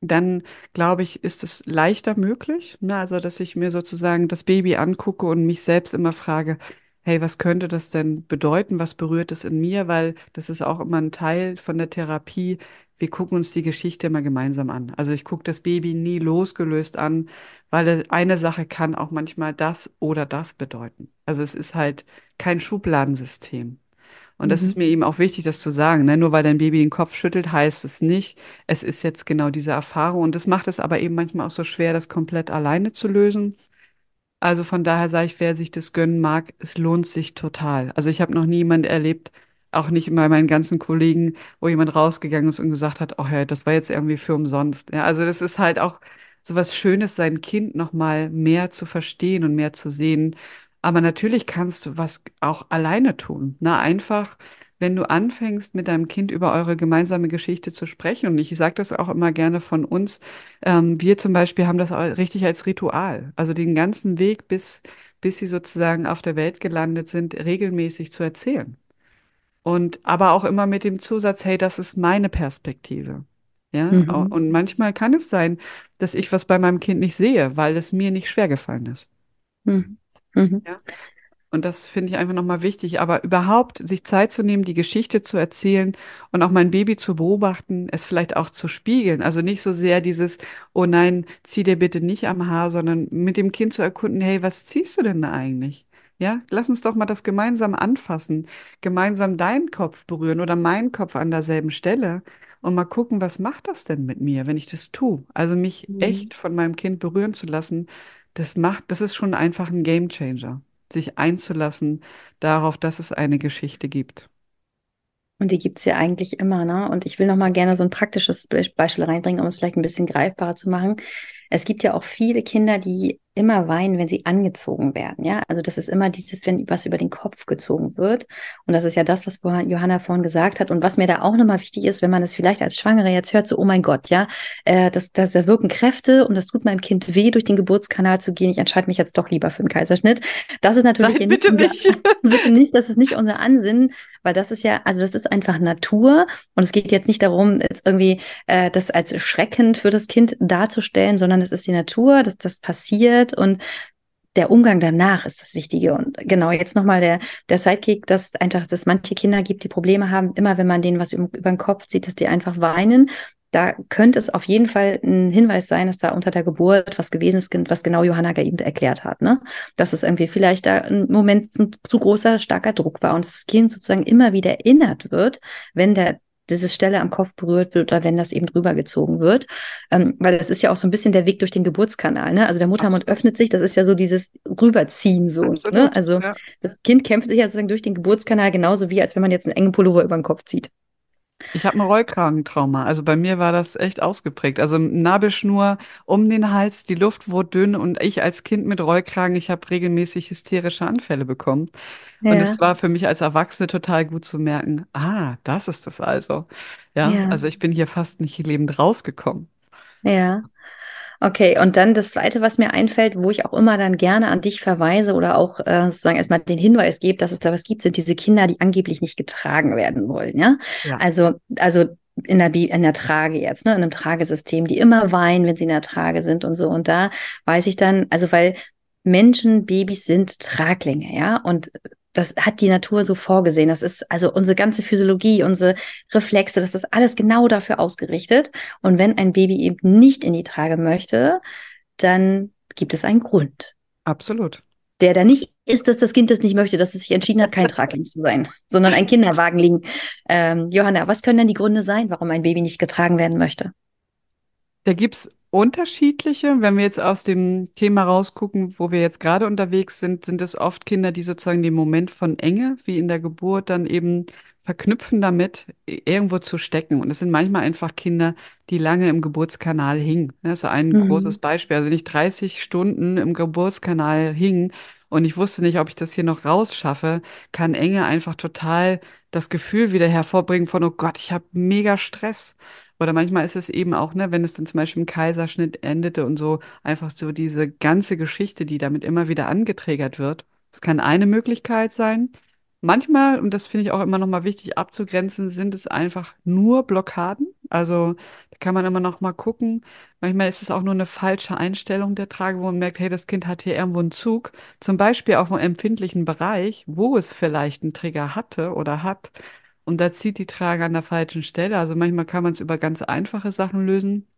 dann glaube ich, ist es leichter möglich. Ne? Also, dass ich mir sozusagen das Baby angucke und mich selbst immer frage, hey, was könnte das denn bedeuten? Was berührt es in mir? Weil das ist auch immer ein Teil von der Therapie. Wir gucken uns die Geschichte immer gemeinsam an. Also ich gucke das Baby nie losgelöst an, weil eine Sache kann auch manchmal das oder das bedeuten. Also es ist halt kein Schubladensystem. Und das ist mhm. mir eben auch wichtig, das zu sagen. Ne? Nur weil dein Baby den Kopf schüttelt, heißt es nicht, es ist jetzt genau diese Erfahrung. Und das macht es aber eben manchmal auch so schwer, das komplett alleine zu lösen. Also von daher sage ich, wer sich das gönnen mag, es lohnt sich total. Also ich habe noch niemand erlebt, auch nicht bei meinen ganzen Kollegen, wo jemand rausgegangen ist und gesagt hat, oh ja, das war jetzt irgendwie für umsonst. Ja, also das ist halt auch so was Schönes, sein Kind noch mal mehr zu verstehen und mehr zu sehen aber natürlich kannst du was auch alleine tun. Na, einfach, wenn du anfängst, mit deinem Kind über eure gemeinsame Geschichte zu sprechen. Und ich sage das auch immer gerne von uns. Ähm, wir zum Beispiel haben das richtig als Ritual. Also den ganzen Weg, bis, bis sie sozusagen auf der Welt gelandet sind, regelmäßig zu erzählen. Und aber auch immer mit dem Zusatz, hey, das ist meine Perspektive. Ja, mhm. und manchmal kann es sein, dass ich was bei meinem Kind nicht sehe, weil es mir nicht schwer gefallen ist. Mhm. Mhm. Ja? Und das finde ich einfach nochmal wichtig. Aber überhaupt sich Zeit zu nehmen, die Geschichte zu erzählen und auch mein Baby zu beobachten, es vielleicht auch zu spiegeln. Also nicht so sehr dieses, oh nein, zieh dir bitte nicht am Haar, sondern mit dem Kind zu erkunden, hey, was ziehst du denn da eigentlich? Ja, lass uns doch mal das gemeinsam anfassen, gemeinsam deinen Kopf berühren oder meinen Kopf an derselben Stelle und mal gucken, was macht das denn mit mir, wenn ich das tue? Also mich mhm. echt von meinem Kind berühren zu lassen, das macht, das ist schon einfach ein Gamechanger, sich einzulassen darauf, dass es eine Geschichte gibt. Und die gibt es ja eigentlich immer, ne? Und ich will noch mal gerne so ein praktisches Beispiel reinbringen, um es vielleicht ein bisschen greifbarer zu machen. Es gibt ja auch viele Kinder, die immer weinen, wenn sie angezogen werden. Ja, also das ist immer dieses, wenn was über den Kopf gezogen wird. Und das ist ja das, was Johanna vorhin gesagt hat. Und was mir da auch nochmal wichtig ist, wenn man es vielleicht als Schwangere jetzt hört, so, oh mein Gott, ja, äh, das, das, da wirken Kräfte und das tut meinem Kind weh, durch den Geburtskanal zu gehen. Ich entscheide mich jetzt doch lieber für einen Kaiserschnitt. Das ist natürlich Nein, bitte nicht, unser, *laughs* bitte nicht, das ist nicht unser Ansinnen, weil das ist ja, also das ist einfach Natur und es geht jetzt nicht darum, jetzt irgendwie äh, das als schreckend für das Kind darzustellen, sondern es ist die Natur, dass das passiert und der Umgang danach ist das Wichtige. Und genau, jetzt nochmal der, der Sidekick, dass einfach, dass manche Kinder gibt, die Probleme haben, immer wenn man denen was über, den Kopf zieht, dass die einfach weinen. Da könnte es auf jeden Fall ein Hinweis sein, dass da unter der Geburt was gewesen ist, was genau Johanna eben erklärt hat, ne? Dass es irgendwie vielleicht da ein Moment ein zu großer, starker Druck war und das Kind sozusagen immer wieder erinnert wird, wenn der diese Stelle am Kopf berührt wird oder wenn das eben drüber gezogen wird. Ähm, weil das ist ja auch so ein bisschen der Weg durch den Geburtskanal. Ne? Also der Muttermund Absolut. öffnet sich, das ist ja so dieses Rüberziehen so. ne? Also ja. das Kind kämpft sich ja sozusagen durch den Geburtskanal genauso wie, als wenn man jetzt einen engen Pullover über den Kopf zieht. Ich habe ein Rollkragentrauma. Also bei mir war das echt ausgeprägt. Also Nabelschnur um den Hals, die Luft wurde dünn und ich als Kind mit Rollkragen, ich habe regelmäßig hysterische Anfälle bekommen. Und es Ja, war für mich als Erwachsene total gut zu merken, ah, das ist das also. Ja, ja, also ich bin hier fast nicht lebend rausgekommen. ja. Okay, und dann das Zweite, was mir einfällt, wo ich auch immer dann gerne an dich verweise oder auch äh, sozusagen erstmal den Hinweis gebe, dass es da was gibt, sind diese Kinder, die angeblich nicht getragen werden wollen, ja? Ja, Also, also in der, Bi in der Trage jetzt, ne, in einem Tragesystem, die immer weinen, wenn sie in der Trage sind und so. Und da weiß ich dann, also weil Menschen, Babys sind Traglinge, ja, und das hat die Natur so vorgesehen. Das ist also unsere ganze Physiologie, unsere Reflexe, das ist alles genau dafür ausgerichtet. Und wenn ein Baby eben nicht in die Trage möchte, dann gibt es einen Grund. absolut. Der da nicht ist, dass das Kind das nicht möchte, dass es sich entschieden hat, kein Tragling zu sein, sondern ein Kinderwagen liegen. Ähm, Johanna, was können denn die Gründe sein, warum ein Baby nicht getragen werden möchte? Da gibt's unterschiedliche. Wenn wir jetzt aus dem Thema rausgucken, wo wir jetzt gerade unterwegs sind, sind es oft Kinder, die sozusagen den Moment von Enge, wie in der Geburt, dann eben verknüpfen damit, irgendwo zu stecken. Und es sind manchmal einfach Kinder, die lange im Geburtskanal hingen. Das ist ein großes Mhm. Beispiel. Also wenn ich 30 Stunden im Geburtskanal hing und ich wusste nicht, ob ich das hier noch rausschaffe, kann Enge einfach total das Gefühl wieder hervorbringen von, oh Gott, ich habe mega Stress. Oder manchmal ist es eben auch, ne, wenn es dann zum Beispiel im Kaiserschnitt endete und so, einfach so diese ganze Geschichte, die damit immer wieder angetriggert wird. Das kann eine Möglichkeit sein. Manchmal, und das finde ich auch immer noch mal wichtig abzugrenzen, sind es einfach nur Blockaden. Also da kann man immer noch mal gucken. Manchmal ist es auch nur eine falsche Einstellung der Trage, wo man merkt, hey, das Kind hat hier irgendwo einen Zug. Zum Beispiel auf einem empfindlichen Bereich, wo es vielleicht einen Trigger hatte oder hat. Und da zieht die Trage an der falschen Stelle. Also manchmal kann man es über ganz einfache Sachen lösen.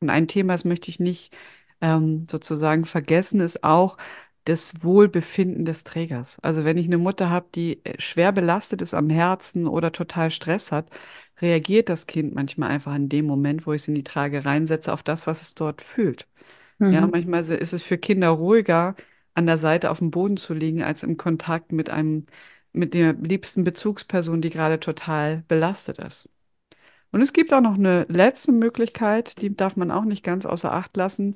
Und ein Thema, das möchte ich nicht ähm, sozusagen vergessen, ist auch das Wohlbefinden des Trägers. Also wenn ich eine Mutter habe, die äh, schwer belastet ist am Herzen oder total Stress hat, reagiert das Kind manchmal einfach in dem Moment, wo ich es in die Trage reinsetze, auf das, was es dort fühlt. Ja, Mhm. manchmal se- ist es für Kinder ruhiger, an der Seite auf dem Boden zu liegen, als im Kontakt mit einem, mit der liebsten Bezugsperson, die gerade total belastet ist. Und es gibt auch noch eine letzte Möglichkeit, die darf man auch nicht ganz außer Acht lassen.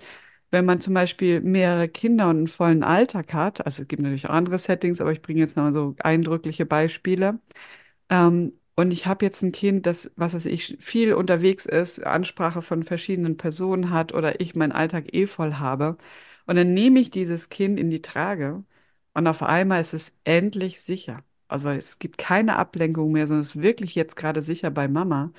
Wenn man zum Beispiel mehrere Kinder und einen vollen Alltag hat, also es gibt natürlich auch andere Settings, aber ich bringe jetzt noch so eindrückliche Beispiele. Ähm, und ich habe jetzt ein Kind, das, was weiß ich, viel unterwegs ist, Ansprache von verschiedenen Personen hat oder ich meinen Alltag eh voll habe. Und dann nehme ich dieses Kind in die Trage und auf einmal ist es endlich sicher. Also es gibt keine Ablenkung mehr, sondern es ist wirklich jetzt gerade sicher bei Mama.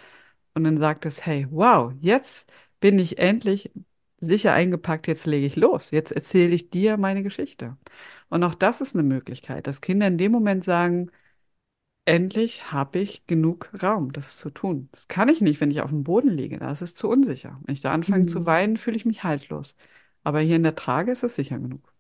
Und dann sagt es, hey, wow, jetzt bin ich endlich sicher eingepackt, jetzt lege ich los. Jetzt erzähle ich dir meine Geschichte. Und auch das ist eine Möglichkeit, dass Kinder in dem Moment sagen, endlich habe ich genug Raum, das zu tun. Das kann ich nicht, wenn ich auf dem Boden liege. Da ist es zu unsicher. Wenn ich da anfange zu Mhm. weinen, fühle ich mich haltlos. Aber hier in der Trage ist es sicher genug.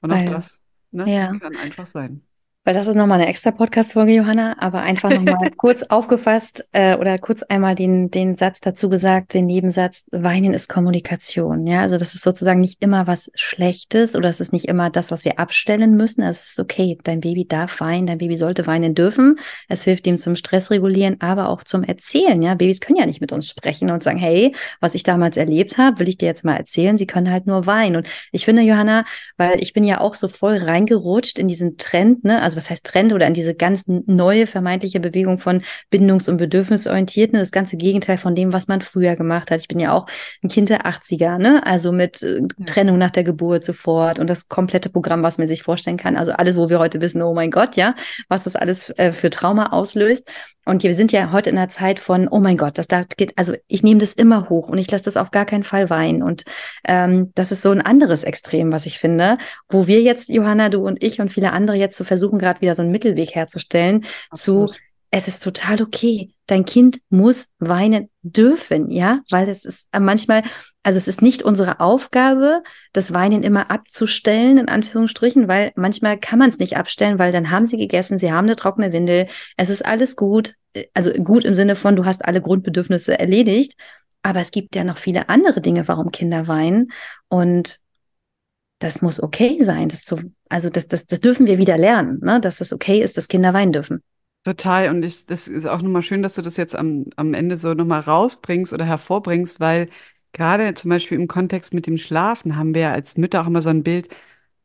Und auch Weil, das, ne, ja. kann einfach sein. Weil das ist nochmal eine extra Podcast-Folge, Johanna, aber einfach nochmal *laughs* kurz aufgefasst äh, oder kurz einmal den, den Satz dazu gesagt, den Nebensatz, Weinen ist Kommunikation. Ja, also das ist sozusagen nicht immer was Schlechtes oder es ist nicht immer das, was wir abstellen müssen. Also es ist okay, dein Baby darf weinen, dein Baby sollte weinen dürfen. Es hilft ihm zum Stressregulieren, aber auch zum Erzählen. Ja, Babys können ja nicht mit uns sprechen und sagen, hey, was ich damals erlebt habe, will ich dir jetzt mal erzählen. Sie können halt nur weinen. Und ich finde, Johanna, weil ich bin ja auch so voll reingerutscht in diesen Trend, ne? Also was heißt Trend oder in diese ganz neue vermeintliche Bewegung von bindungs- und bedürfnisorientierten, das ganze Gegenteil von dem, was man früher gemacht hat. Ich bin ja auch ein Kind der 80er, ne? Also mit äh. Trennung nach der Geburt sofort und das komplette Programm, was man sich vorstellen kann. Also alles, wo wir heute wissen, oh mein Gott, ja, was das alles äh, für Trauma auslöst. Und wir sind ja heute in einer Zeit von, oh mein Gott, das da geht, also ich nehme das immer hoch und ich lasse das auf gar keinen Fall weinen. Und ähm, das ist so ein anderes Extrem, was ich finde, wo wir jetzt, Johanna, du und ich und viele andere jetzt zu so versuchen, gerade wieder so einen Mittelweg herzustellen zu, Absolut. es ist total okay. Dein Kind muss weinen dürfen, ja, weil es ist äh, manchmal, also es ist nicht unsere Aufgabe, das Weinen immer abzustellen, in Anführungsstrichen, weil manchmal kann man es nicht abstellen, weil dann haben sie gegessen, sie haben eine trockene Windel, es ist alles gut, äh, also gut im Sinne von, du hast alle Grundbedürfnisse erledigt, aber es gibt ja noch viele andere Dinge, warum Kinder weinen und das muss okay sein. Das zu, also das, das, das dürfen wir wieder lernen, ne? dass es okay ist, dass Kinder weinen dürfen. Total. Und ich, das ist auch nochmal schön, dass du das jetzt am, am Ende so nochmal rausbringst oder hervorbringst, weil gerade zum Beispiel im Kontext mit dem Schlafen haben wir als Mütter auch immer so ein Bild,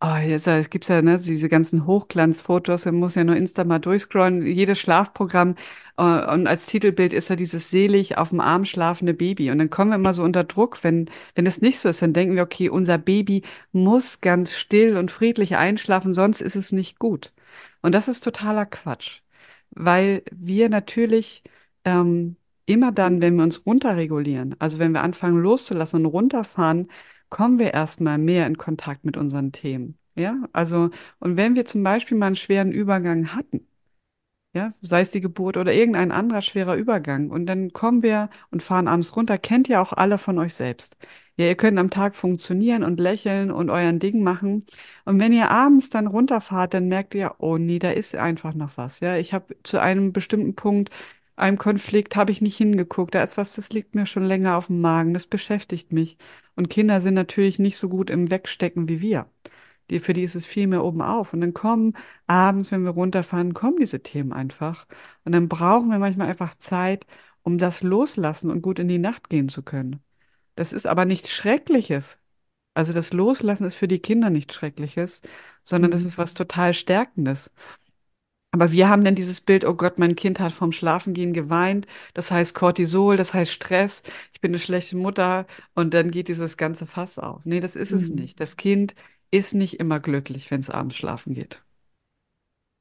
oh, jetzt es gibt's ja ne, diese ganzen Hochglanzfotos, man muss ja nur Insta mal durchscrollen, jedes Schlafprogramm äh, und als Titelbild ist ja dieses selig auf dem Arm schlafende Baby. Und dann kommen wir immer so unter Druck, wenn, wenn das nicht so ist, dann denken wir, okay, unser Baby muss ganz still und friedlich einschlafen, sonst ist es nicht gut. Und das ist totaler Quatsch weil wir natürlich ähm, immer dann, wenn wir uns runterregulieren, also wenn wir anfangen loszulassen und runterfahren, kommen wir erstmal mehr in Kontakt mit unseren Themen. Ja, also, und wenn wir zum Beispiel mal einen schweren Übergang hatten, ja, sei es die Geburt oder irgendein anderer schwerer Übergang. Und dann kommen wir und fahren abends runter. Kennt ihr auch alle von euch selbst. Ja, ihr könnt am Tag funktionieren und lächeln und euren Ding machen. Und wenn ihr abends dann runterfahrt, dann merkt ihr, oh nee, da ist einfach noch was. Ja, ich habe zu einem bestimmten Punkt, einem Konflikt, habe ich nicht hingeguckt. Da ist was, das liegt mir schon länger auf dem Magen. Das beschäftigt mich. Und Kinder sind natürlich nicht so gut im Wegstecken wie wir. Die, für die ist es viel mehr oben auf. Und dann kommen abends, wenn wir runterfahren, kommen diese Themen einfach. Und dann brauchen wir manchmal einfach Zeit, um das loslassen und gut in die Nacht gehen zu können. Das ist aber nichts Schreckliches. Also das Loslassen ist für die Kinder nichts Schreckliches, sondern das Mhm. ist was total Stärkendes. Aber wir haben dann dieses Bild, oh Gott, mein Kind hat vorm Schlafengehen geweint. Das heißt Cortisol, das heißt Stress. Ich bin eine schlechte Mutter. Und dann geht dieses ganze Fass auf. Nee, das ist es Mhm. nicht. Das Kind ist nicht immer glücklich, wenn es abends schlafen geht.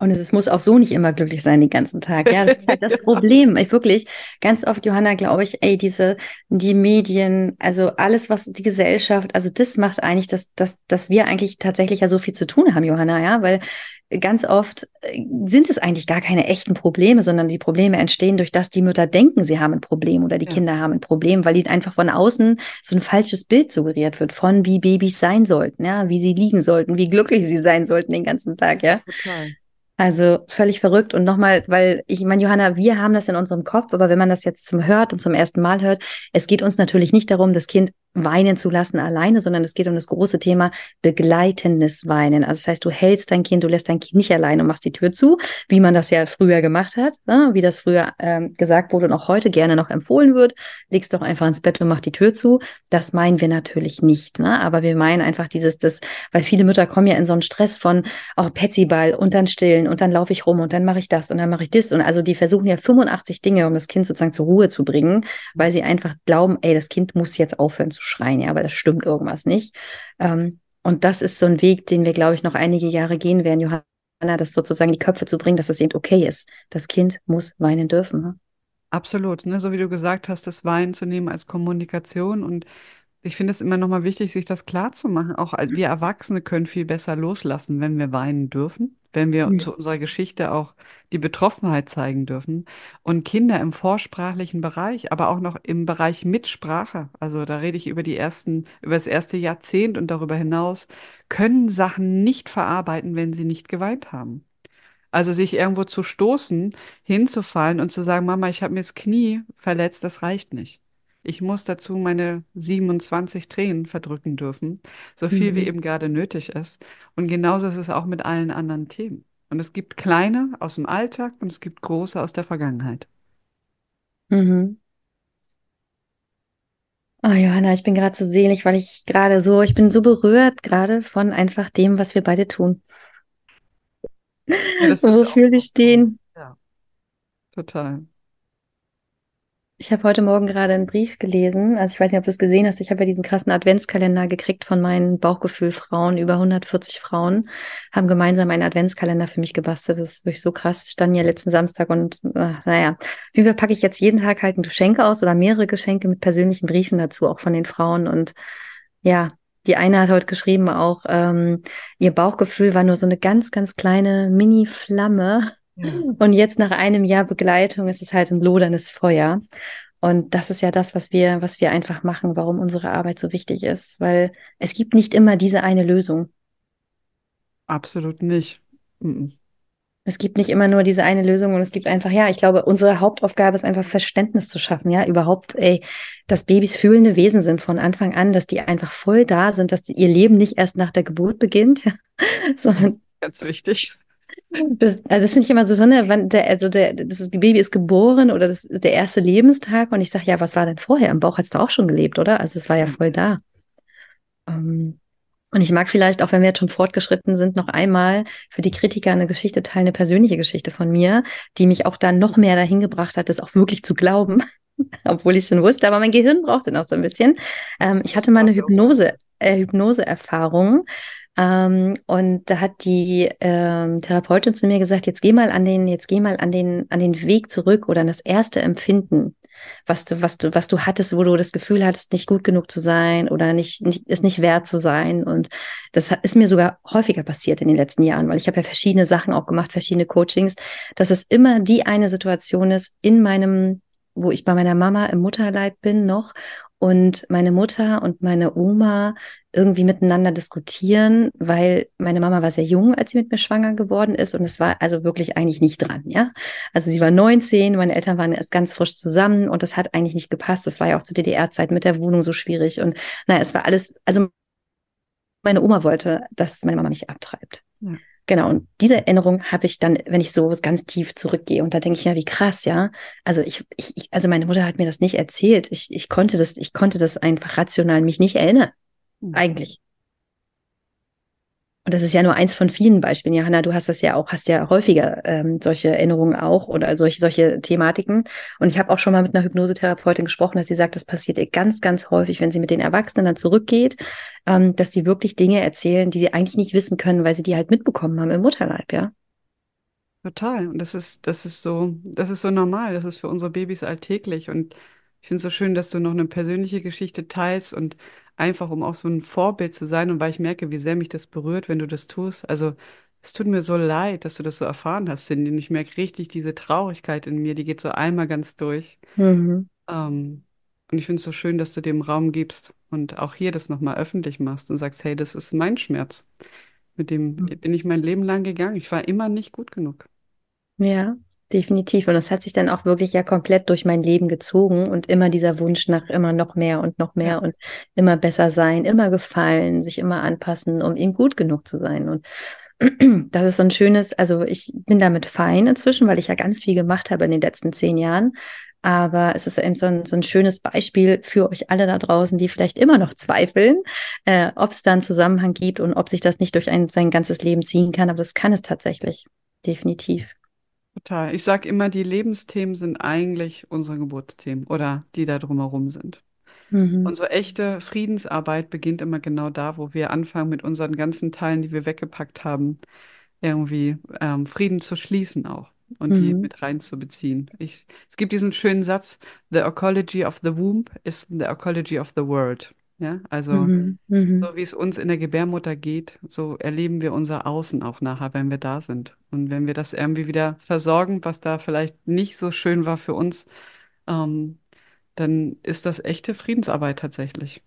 Und es muss auch so nicht immer glücklich sein den ganzen Tag. Ja, das ist halt das *laughs* Problem. Ich wirklich, ganz oft, Johanna, glaube ich, ey, diese, die Medien, also alles, was die Gesellschaft, also das macht eigentlich, dass, dass, dass wir eigentlich tatsächlich ja so viel zu tun haben, Johanna, ja, weil ganz oft äh, sind es eigentlich gar keine echten Probleme, sondern die Probleme entstehen durch das, die Mütter denken, sie haben ein Problem oder die Ja, Kinder haben ein Problem, weil ihnen einfach von außen so ein falsches Bild suggeriert wird von, wie Babys sein sollten, ja, wie sie liegen sollten, wie glücklich sie sein sollten den ganzen Tag, ja. total. Also völlig verrückt. Und nochmal, weil ich meine, Johanna, wir haben das in unserem Kopf, aber wenn man das jetzt zum hört und zum ersten Mal hört, es geht uns natürlich nicht darum, das Kind weinen zu lassen alleine, sondern es geht um das große Thema begleitendes Weinen. Also das heißt, du hältst dein Kind, du lässt dein Kind nicht alleine und machst die Tür zu, wie man das ja früher gemacht hat, ne? wie das früher ähm, gesagt wurde und auch heute gerne noch empfohlen wird. Legst doch einfach ins Bett und mach die Tür zu. Das meinen wir natürlich nicht, ne? aber wir meinen einfach dieses, das, weil viele Mütter kommen ja in so einen Stress von, oh, Petsyball und dann stillen und dann laufe ich rum und dann mache ich das und dann mache ich das. Und also die versuchen ja 85 Dinge, um das Kind sozusagen zur Ruhe zu bringen, weil sie einfach glauben, ey, das Kind muss jetzt aufhören zu schreien, ja, weil das stimmt irgendwas nicht. Ähm, und das ist so ein Weg, den wir, glaube ich, noch einige Jahre gehen werden, Johanna, das sozusagen die Köpfe zu bringen, dass es eben okay ist. Das Kind muss weinen dürfen. Ne? Absolut, ne? So wie du gesagt hast, das Weinen zu nehmen als Kommunikation und ich finde es immer nochmal wichtig, sich das klar zu machen. Auch als wir Erwachsene können viel besser loslassen, wenn wir weinen dürfen, wenn wir Mhm. zu unserer Geschichte auch die Betroffenheit zeigen dürfen. Und Kinder im vorsprachlichen Bereich, aber auch noch im Bereich Mitsprache, also da rede ich über die ersten, über das erste Jahrzehnt und darüber hinaus, können Sachen nicht verarbeiten, wenn sie nicht geweint haben. Also sich irgendwo zu stoßen, hinzufallen und zu sagen, Mama, ich habe mir das Knie verletzt, das reicht nicht. Ich muss dazu meine 27 Tränen verdrücken dürfen, so viel wie Mhm. eben gerade nötig ist. Und genauso ist es auch mit allen anderen Themen. Und es gibt kleine aus dem Alltag und es gibt große aus der Vergangenheit. Mhm. Oh, Johanna, ich bin gerade so selig, weil ich gerade so, ich bin so berührt gerade von einfach dem, was wir beide tun. Ja, das *laughs* ist auch Wofür wir stehen. Ja, total. Ich habe heute Morgen gerade einen Brief gelesen. Also ich weiß nicht, ob du es gesehen hast. Ich habe ja diesen krassen Adventskalender gekriegt von meinen Bauchgefühlfrauen. Über 140 Frauen haben gemeinsam einen Adventskalender für mich gebastelt. Das ist wirklich so krass. Standen ja letzten Samstag und äh, naja. Auf jeden Fall packe ich jetzt jeden Tag halt ein Geschenk aus oder mehrere Geschenke mit persönlichen Briefen dazu, auch von den Frauen. Und ja, die eine hat heute geschrieben auch, ähm, ihr Bauchgefühl war nur so eine ganz, ganz kleine Mini-Flamme. Ja, Und jetzt nach einem Jahr Begleitung ist es halt ein loderndes Feuer. Und das ist ja das, was wir, was wir einfach machen, warum unsere Arbeit so wichtig ist, weil es gibt nicht immer diese eine Lösung. absolut nicht. Mhm. Es gibt nicht immer nur diese eine Lösung und es gibt einfach, ja, ich glaube, unsere Hauptaufgabe ist einfach Verständnis zu schaffen, ja, überhaupt, ey, dass Babys fühlende Wesen sind von Anfang an, dass die einfach voll da sind, dass ihr Leben nicht erst nach der Geburt beginnt, *laughs* sondern ganz wichtig. Das, also das finde ich immer so drin, wann der, also der, das ist, Baby ist geboren oder das ist der erste Lebenstag und ich sage, ja, was war denn vorher? Im Bauch hast du auch schon gelebt, oder? Also es war ja voll da. Ähm, und ich mag vielleicht, auch wenn wir jetzt schon fortgeschritten sind, noch einmal für die Kritiker eine Geschichte teilen, eine persönliche Geschichte von mir, die mich auch dann noch mehr dahin gebracht hat, das auch wirklich zu glauben, *laughs* obwohl ich es schon wusste, aber mein Gehirn brauchte noch so ein bisschen. Ähm, ich hatte mal eine Hypnose, äh, Hypnose-Erfahrung. Ähm, und da hat die ähm, Therapeutin zu mir gesagt, jetzt geh mal an den, jetzt geh mal an den, an den Weg zurück oder an das erste Empfinden was du, was du, was du hattest, wo du das Gefühl hattest, nicht gut genug zu sein oder nicht, nicht, es nicht wert zu sein. Und das ist mir sogar häufiger passiert in den letzten Jahren, weil ich habe ja verschiedene Sachen auch gemacht, verschiedene Coachings, dass es immer die eine Situation ist in meinem wo ich bei meiner Mama im Mutterleib bin noch und meine Mutter und meine Oma irgendwie miteinander diskutieren, weil meine Mama war sehr jung, als sie mit mir schwanger geworden ist und es war also wirklich eigentlich nicht dran, ja. Also sie war 19, meine Eltern waren erst ganz frisch zusammen und das hat eigentlich nicht gepasst. Das war ja auch zu DDR-Zeit mit der Wohnung so schwierig und naja, es war alles, also meine Oma wollte, dass meine Mama mich abtreibt. Ja. Genau, und diese Erinnerung habe ich dann, wenn ich so ganz tief zurückgehe. Und da denke ich ja, wie krass, ja. Also ich, ich, also meine Mutter hat mir das nicht erzählt. Ich, ich konnte das, ich konnte das einfach rational mich nicht erinnern. Mhm. Eigentlich. Und das ist ja nur eins von vielen Beispielen. Johanna, du hast das ja auch, hast ja häufiger ähm, solche Erinnerungen auch oder solche, solche Thematiken. Und ich habe auch schon mal mit einer Hypnosetherapeutin gesprochen, dass sie sagt, das passiert ihr ganz, ganz häufig, wenn sie mit den Erwachsenen dann zurückgeht, ähm, dass die wirklich Dinge erzählen, die sie eigentlich nicht wissen können, weil sie die halt mitbekommen haben im Mutterleib, ja. Total. Und das ist, das ist so, das ist so normal. Das ist für unsere Babys alltäglich. Und ich finde es so schön, dass du noch eine persönliche Geschichte teilst und einfach um auch so ein Vorbild zu sein und weil ich merke, wie sehr mich das berührt, wenn du das tust. Also es tut mir so leid, dass du das so erfahren hast, Cindy. Und ich merke richtig diese Traurigkeit in mir, die geht so einmal ganz durch. Mhm. Ähm, und ich finde es so schön, dass du dem Raum gibst und auch hier das nochmal öffentlich machst und sagst, hey, das ist mein Schmerz. Mit dem mhm. bin ich mein Leben lang gegangen. Ich war immer nicht gut genug. Ja, Definitiv. Und das hat sich dann auch wirklich ja komplett durch mein Leben gezogen und immer dieser Wunsch nach immer noch mehr und noch mehr ja. und immer besser sein, immer gefallen, sich immer anpassen, um ihm gut genug zu sein. Und *clears throat* das ist so ein schönes, also ich bin damit fein inzwischen, weil ich ja ganz viel gemacht habe in den letzten zehn Jahren. Aber es ist eben so ein, so ein schönes Beispiel für euch alle da draußen, die vielleicht immer noch zweifeln, äh, ob es da einen Zusammenhang gibt und ob sich das nicht durch ein, sein ganzes Leben ziehen kann. Aber das kann es tatsächlich. Definitiv. Total. Ich sage immer, die Lebensthemen sind eigentlich unsere Geburtsthemen oder die da drumherum sind. Mhm. Unsere echte Friedensarbeit beginnt immer genau da, wo wir anfangen, mit unseren ganzen Teilen, die wir weggepackt haben, irgendwie ähm, Frieden zu schließen auch und mhm. die mit reinzubeziehen. Ich, es gibt diesen schönen Satz, The ecology of the womb is the ecology of the world. Ja, also mhm. Mhm. so wie es uns in der Gebärmutter geht, so erleben wir unser Außen auch nachher, wenn wir da sind. Und wenn wir das irgendwie wieder versorgen, was da vielleicht nicht so schön war für uns, ähm, dann ist das echte Friedensarbeit tatsächlich.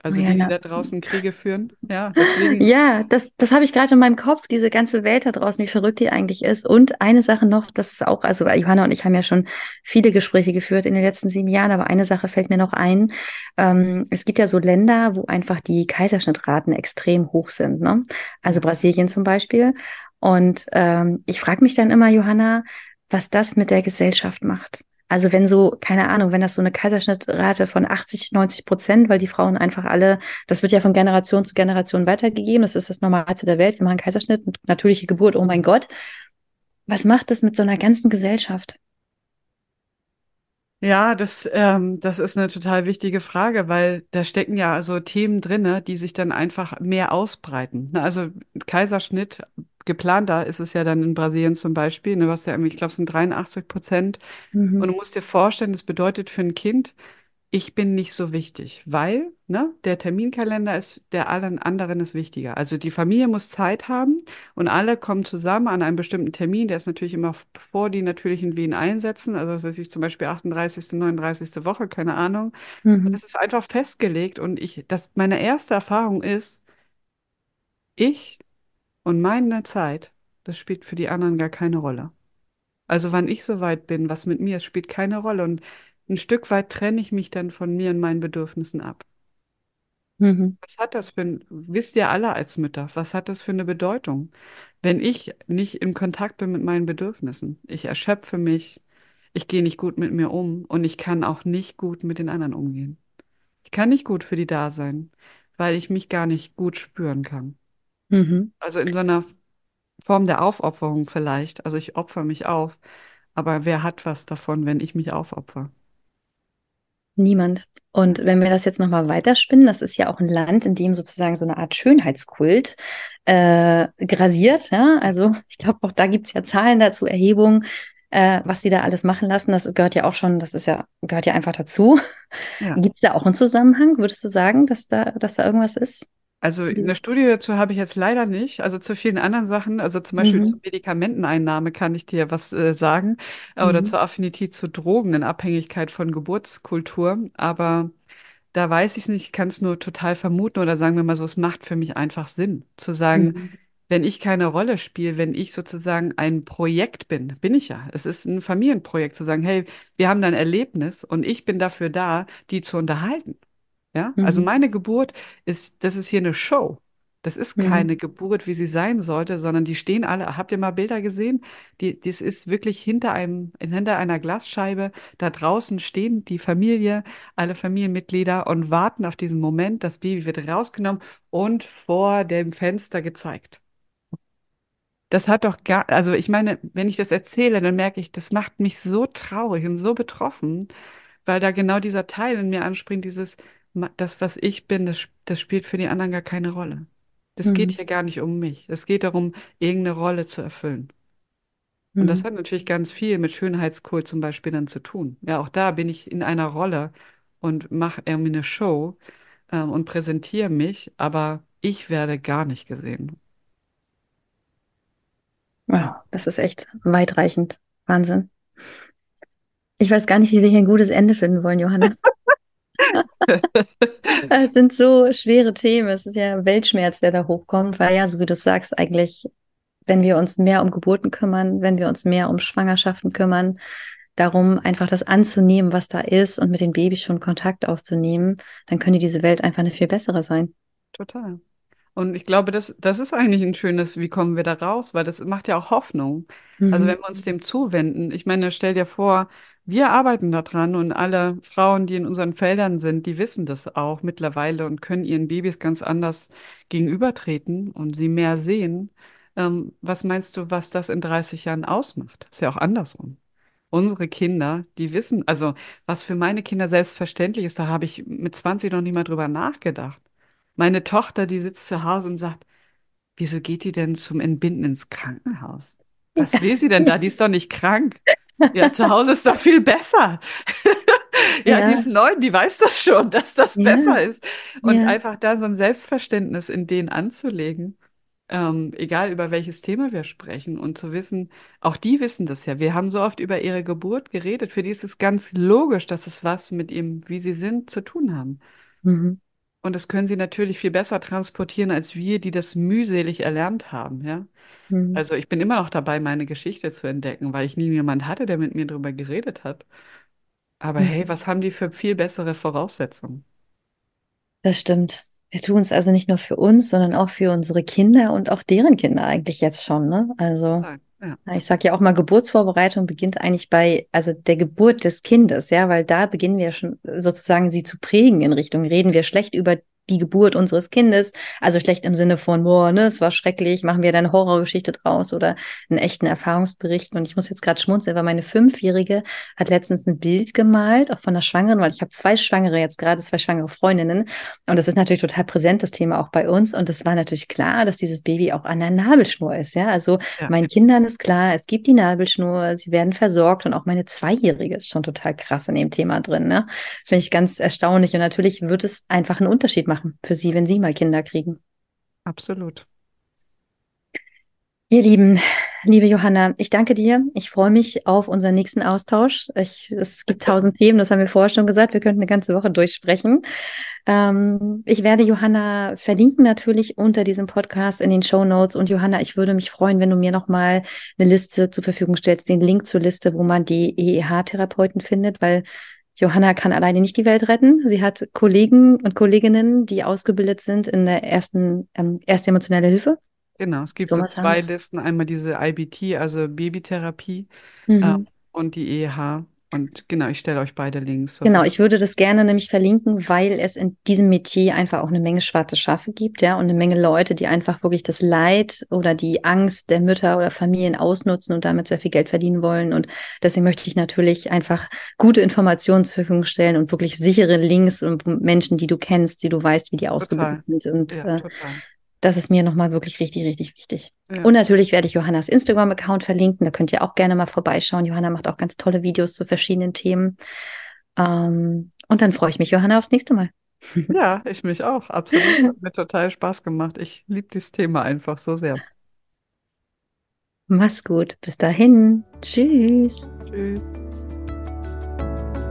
Also ja, die, die da draußen Kriege führen. Ja, deswegen. Ja, das, das habe ich gerade in meinem Kopf, diese ganze Welt da draußen, wie verrückt die eigentlich ist. Und eine Sache noch, das ist auch, also Johanna und ich haben ja schon viele Gespräche geführt in den letzten sieben Jahren, aber eine Sache fällt mir noch ein. Ähm, es gibt ja so Länder, wo einfach die Kaiserschnittraten extrem hoch sind. Ne? Also Brasilien zum Beispiel. Und ähm, ich frage mich dann immer, Johanna, was das mit der Gesellschaft macht. Also wenn so, keine Ahnung, wenn das so eine Kaiserschnittrate von 80, 90 Prozent, weil die Frauen einfach alle, das wird ja von Generation zu Generation weitergegeben, das ist das Normalste der Welt, wir machen Kaiserschnitt, natürliche Geburt, oh mein Gott. Was macht das mit so einer ganzen Gesellschaft? Ja, das, ähm, das ist eine total wichtige Frage, weil da stecken ja so Themen drinne, die sich dann einfach mehr ausbreiten. Also Kaiserschnitt, geplanter ist es ja dann in Brasilien zum Beispiel, ne, was ja irgendwie, ich glaube, es sind 83 Prozent. Mhm. Und du musst dir vorstellen, das bedeutet für ein Kind, ich bin nicht so wichtig, weil ne, der Terminkalender ist, der allen anderen ist wichtiger. Also die Familie muss Zeit haben und alle kommen zusammen an einem bestimmten Termin. Der ist natürlich immer vor die natürlichen Wehen einsetzen. Also das heißt, ich zum Beispiel 38., 39. Woche, keine Ahnung. Mhm. Das ist einfach festgelegt und ich, das, meine erste Erfahrung ist, ich und meine Zeit, das spielt für die anderen gar keine Rolle. Also wann ich so weit bin, was mit mir, es spielt keine Rolle. Und ein Stück weit trenne ich mich dann von mir und meinen Bedürfnissen ab. Mhm. Was hat das für ein, wisst ihr alle als Mütter, was hat das für eine Bedeutung, wenn ich nicht in Kontakt bin mit meinen Bedürfnissen? Ich erschöpfe mich, ich gehe nicht gut mit mir um und ich kann auch nicht gut mit den anderen umgehen. Ich kann nicht gut für die da sein, weil ich mich gar nicht gut spüren kann. Mhm. Also in so einer Form der Aufopferung vielleicht. Also ich opfer mich auf, aber wer hat was davon, wenn ich mich aufopfer? Niemand. Und wenn wir das jetzt nochmal weiterspinnen, das ist ja auch ein Land, in dem sozusagen so eine Art Schönheitskult äh, grasiert. Ja? Also ich glaube, auch da gibt es ja Zahlen dazu, Erhebungen, äh, was sie da alles machen lassen. Das gehört ja auch schon, das ist ja, gehört ja einfach dazu. Ja. Gibt es da auch einen Zusammenhang? Würdest du sagen, dass da, dass da irgendwas ist? Also eine Studie dazu habe ich jetzt leider nicht. Also zu vielen anderen Sachen, also zum Beispiel mhm. zur Medikamenteneinnahme kann ich dir was äh, sagen mhm. oder zur Affinität zu Drogen in Abhängigkeit von Geburtskultur. Aber da weiß ich es nicht, ich kann es nur total vermuten oder sagen wir mal so, es macht für mich einfach Sinn zu sagen, mhm. wenn ich keine Rolle spiele, wenn ich sozusagen ein Projekt bin, bin ich ja. Es ist ein Familienprojekt zu sagen, hey, wir haben da ein Erlebnis und ich bin dafür da, die zu unterhalten. Ja, also mhm. also meine Geburt ist, das ist hier eine Show. Das ist mhm. keine mhm. Geburt, wie sie sein sollte, sondern die stehen alle. Habt ihr mal Bilder gesehen? Die, das ist wirklich hinter einem, hinter einer Glasscheibe. Da draußen stehen die Familie, alle Familienmitglieder und warten auf diesen Moment. Das Baby wird rausgenommen und vor dem Fenster gezeigt. Das hat doch gar, also ich meine, wenn ich das erzähle, dann merke ich, das macht mich so traurig und so betroffen, weil da genau dieser Teil in mir anspringt, dieses, das, was ich bin, das, das spielt für die anderen gar keine Rolle. Das mhm. geht hier gar nicht um mich. Es geht darum, irgendeine Rolle zu erfüllen. Und das mhm. hat natürlich ganz viel mit Schönheitskult zum Beispiel dann zu tun. Ja, auch da bin ich in einer Rolle und mache irgendwie eine Show äh, und präsentiere mich, aber ich werde gar nicht gesehen. Wow, das ist echt weitreichend. Wahnsinn. Ich weiß gar nicht, wie wir hier ein gutes Ende finden wollen, Johanna. *laughs* *laughs* Es sind so schwere Themen. Es ist ja Weltschmerz, der da hochkommt, weil ja, so wie du sagst, eigentlich, wenn wir uns mehr um Geburten kümmern, wenn wir uns mehr um Schwangerschaften kümmern, darum einfach das anzunehmen, was da ist und mit den Babys schon Kontakt aufzunehmen, dann könnte diese Welt einfach eine viel bessere sein. Total. Und ich glaube, das, das ist eigentlich ein schönes, wie kommen wir da raus, weil das macht ja auch Hoffnung. Also mhm. Also wenn wir uns dem zuwenden, ich meine, stell dir vor, wir arbeiten daran und alle Frauen, die in unseren Feldern sind, die wissen das auch mittlerweile und können ihren Babys ganz anders gegenübertreten und sie mehr sehen. Ähm, was meinst du, was das in 30 Jahren ausmacht? Ist ja auch andersrum. Unsere Kinder, die wissen, also was für meine Kinder selbstverständlich ist, da habe ich mit 20 noch nicht mal drüber nachgedacht. Meine Tochter, die sitzt zu Hause und sagt, wieso geht die denn zum Entbinden ins Krankenhaus? Was will sie denn da? Die ist doch nicht krank. Ja, zu Hause ist doch *laughs* viel besser. *laughs* ja, ja, die ist neun, die weiß das schon, dass das ja. besser ist. Und ja. einfach da so ein Selbstverständnis in denen anzulegen, ähm, egal über welches Thema wir sprechen und zu wissen, auch die wissen das ja. Wir haben so oft über ihre Geburt geredet. Für die ist es ganz logisch, dass es was mit ihm, wie sie sind, zu tun haben. Mhm. Und das können sie natürlich viel besser transportieren als wir, die das mühselig erlernt haben, ja. Mhm. Also ich bin immer noch dabei, meine Geschichte zu entdecken, weil ich nie jemand hatte, der mit mir darüber geredet hat. Aber mhm. hey, was haben die für viel bessere Voraussetzungen? Das stimmt. Wir tun es also nicht nur für uns, sondern auch für unsere Kinder und auch deren Kinder eigentlich jetzt schon. Ne? Also ja. Ich sage ja auch mal, Geburtsvorbereitung beginnt eigentlich bei also der Geburt des Kindes, ja, weil da beginnen wir schon sozusagen sie zu prägen in Richtung. Reden wir schlecht über die Geburt unseres Kindes. Also schlecht im Sinne von, boah, ne, es war schrecklich, machen wir da eine Horrorgeschichte draus oder einen echten Erfahrungsbericht. Und ich muss jetzt gerade schmunzeln, weil meine Fünfjährige hat letztens ein Bild gemalt, auch von der Schwangeren, weil ich habe zwei Schwangere jetzt gerade, zwei schwangere Freundinnen. Und das ist natürlich total präsent, das Thema auch bei uns. Und es war natürlich klar, dass dieses Baby auch an der Nabelschnur ist. Ja, also ja. meinen Kindern ist klar, es gibt die Nabelschnur, sie werden versorgt. Und auch meine Zweijährige ist schon total krass in dem Thema drin. Ne? Finde ich ganz erstaunlich. Und natürlich wird es einfach einen Unterschied machen machen für Sie, wenn Sie mal Kinder kriegen. Absolut. Ihr Lieben, liebe Johanna, ich danke dir. Ich freue mich auf unseren nächsten Austausch. Ich, es gibt tausend Themen, das haben wir vorher schon gesagt. Wir könnten eine ganze Woche durchsprechen. Ähm, ich werde Johanna verlinken natürlich unter diesem Podcast in den Show Notes. Und Johanna, ich würde mich freuen, wenn du mir nochmal eine Liste zur Verfügung stellst, den Link zur Liste, wo man die EEH-Therapeuten findet, weil Johanna kann alleine nicht die Welt retten. Sie hat Kollegen und Kolleginnen, die ausgebildet sind in der ersten ähm, erste emotionelle Hilfe. Genau, es gibt so zwei Listen. Einmal diese IBT, also Babytherapie, Mhm. äh, und die EH. Und genau, ich stelle euch beide Links. Genau, ich würde das gerne nämlich verlinken, weil es in diesem Metier einfach auch eine Menge schwarze Schafe gibt, ja, und eine Menge Leute, die einfach wirklich das Leid oder die Angst der Mütter oder Familien ausnutzen und damit sehr viel Geld verdienen wollen. Und deswegen möchte ich natürlich einfach gute Informationen zur Verfügung stellen und wirklich sichere Links und Menschen, die du kennst, die du weißt, wie die ausgebildet sind. Und ja, äh, das ist mir nochmal wirklich richtig, richtig wichtig. Ja. Und natürlich werde ich Johannas Instagram-Account verlinken. Da könnt ihr auch gerne mal vorbeischauen. Johanna macht auch ganz tolle Videos zu verschiedenen Themen. Ähm, und dann freue ich mich, Johanna, aufs nächste Mal. *laughs* *laughs* Ja, ich mich auch. Absolut. Hat mir total Spaß gemacht. Ich liebe dieses Thema einfach so sehr. Mach's gut. Bis dahin. Tschüss. Tschüss.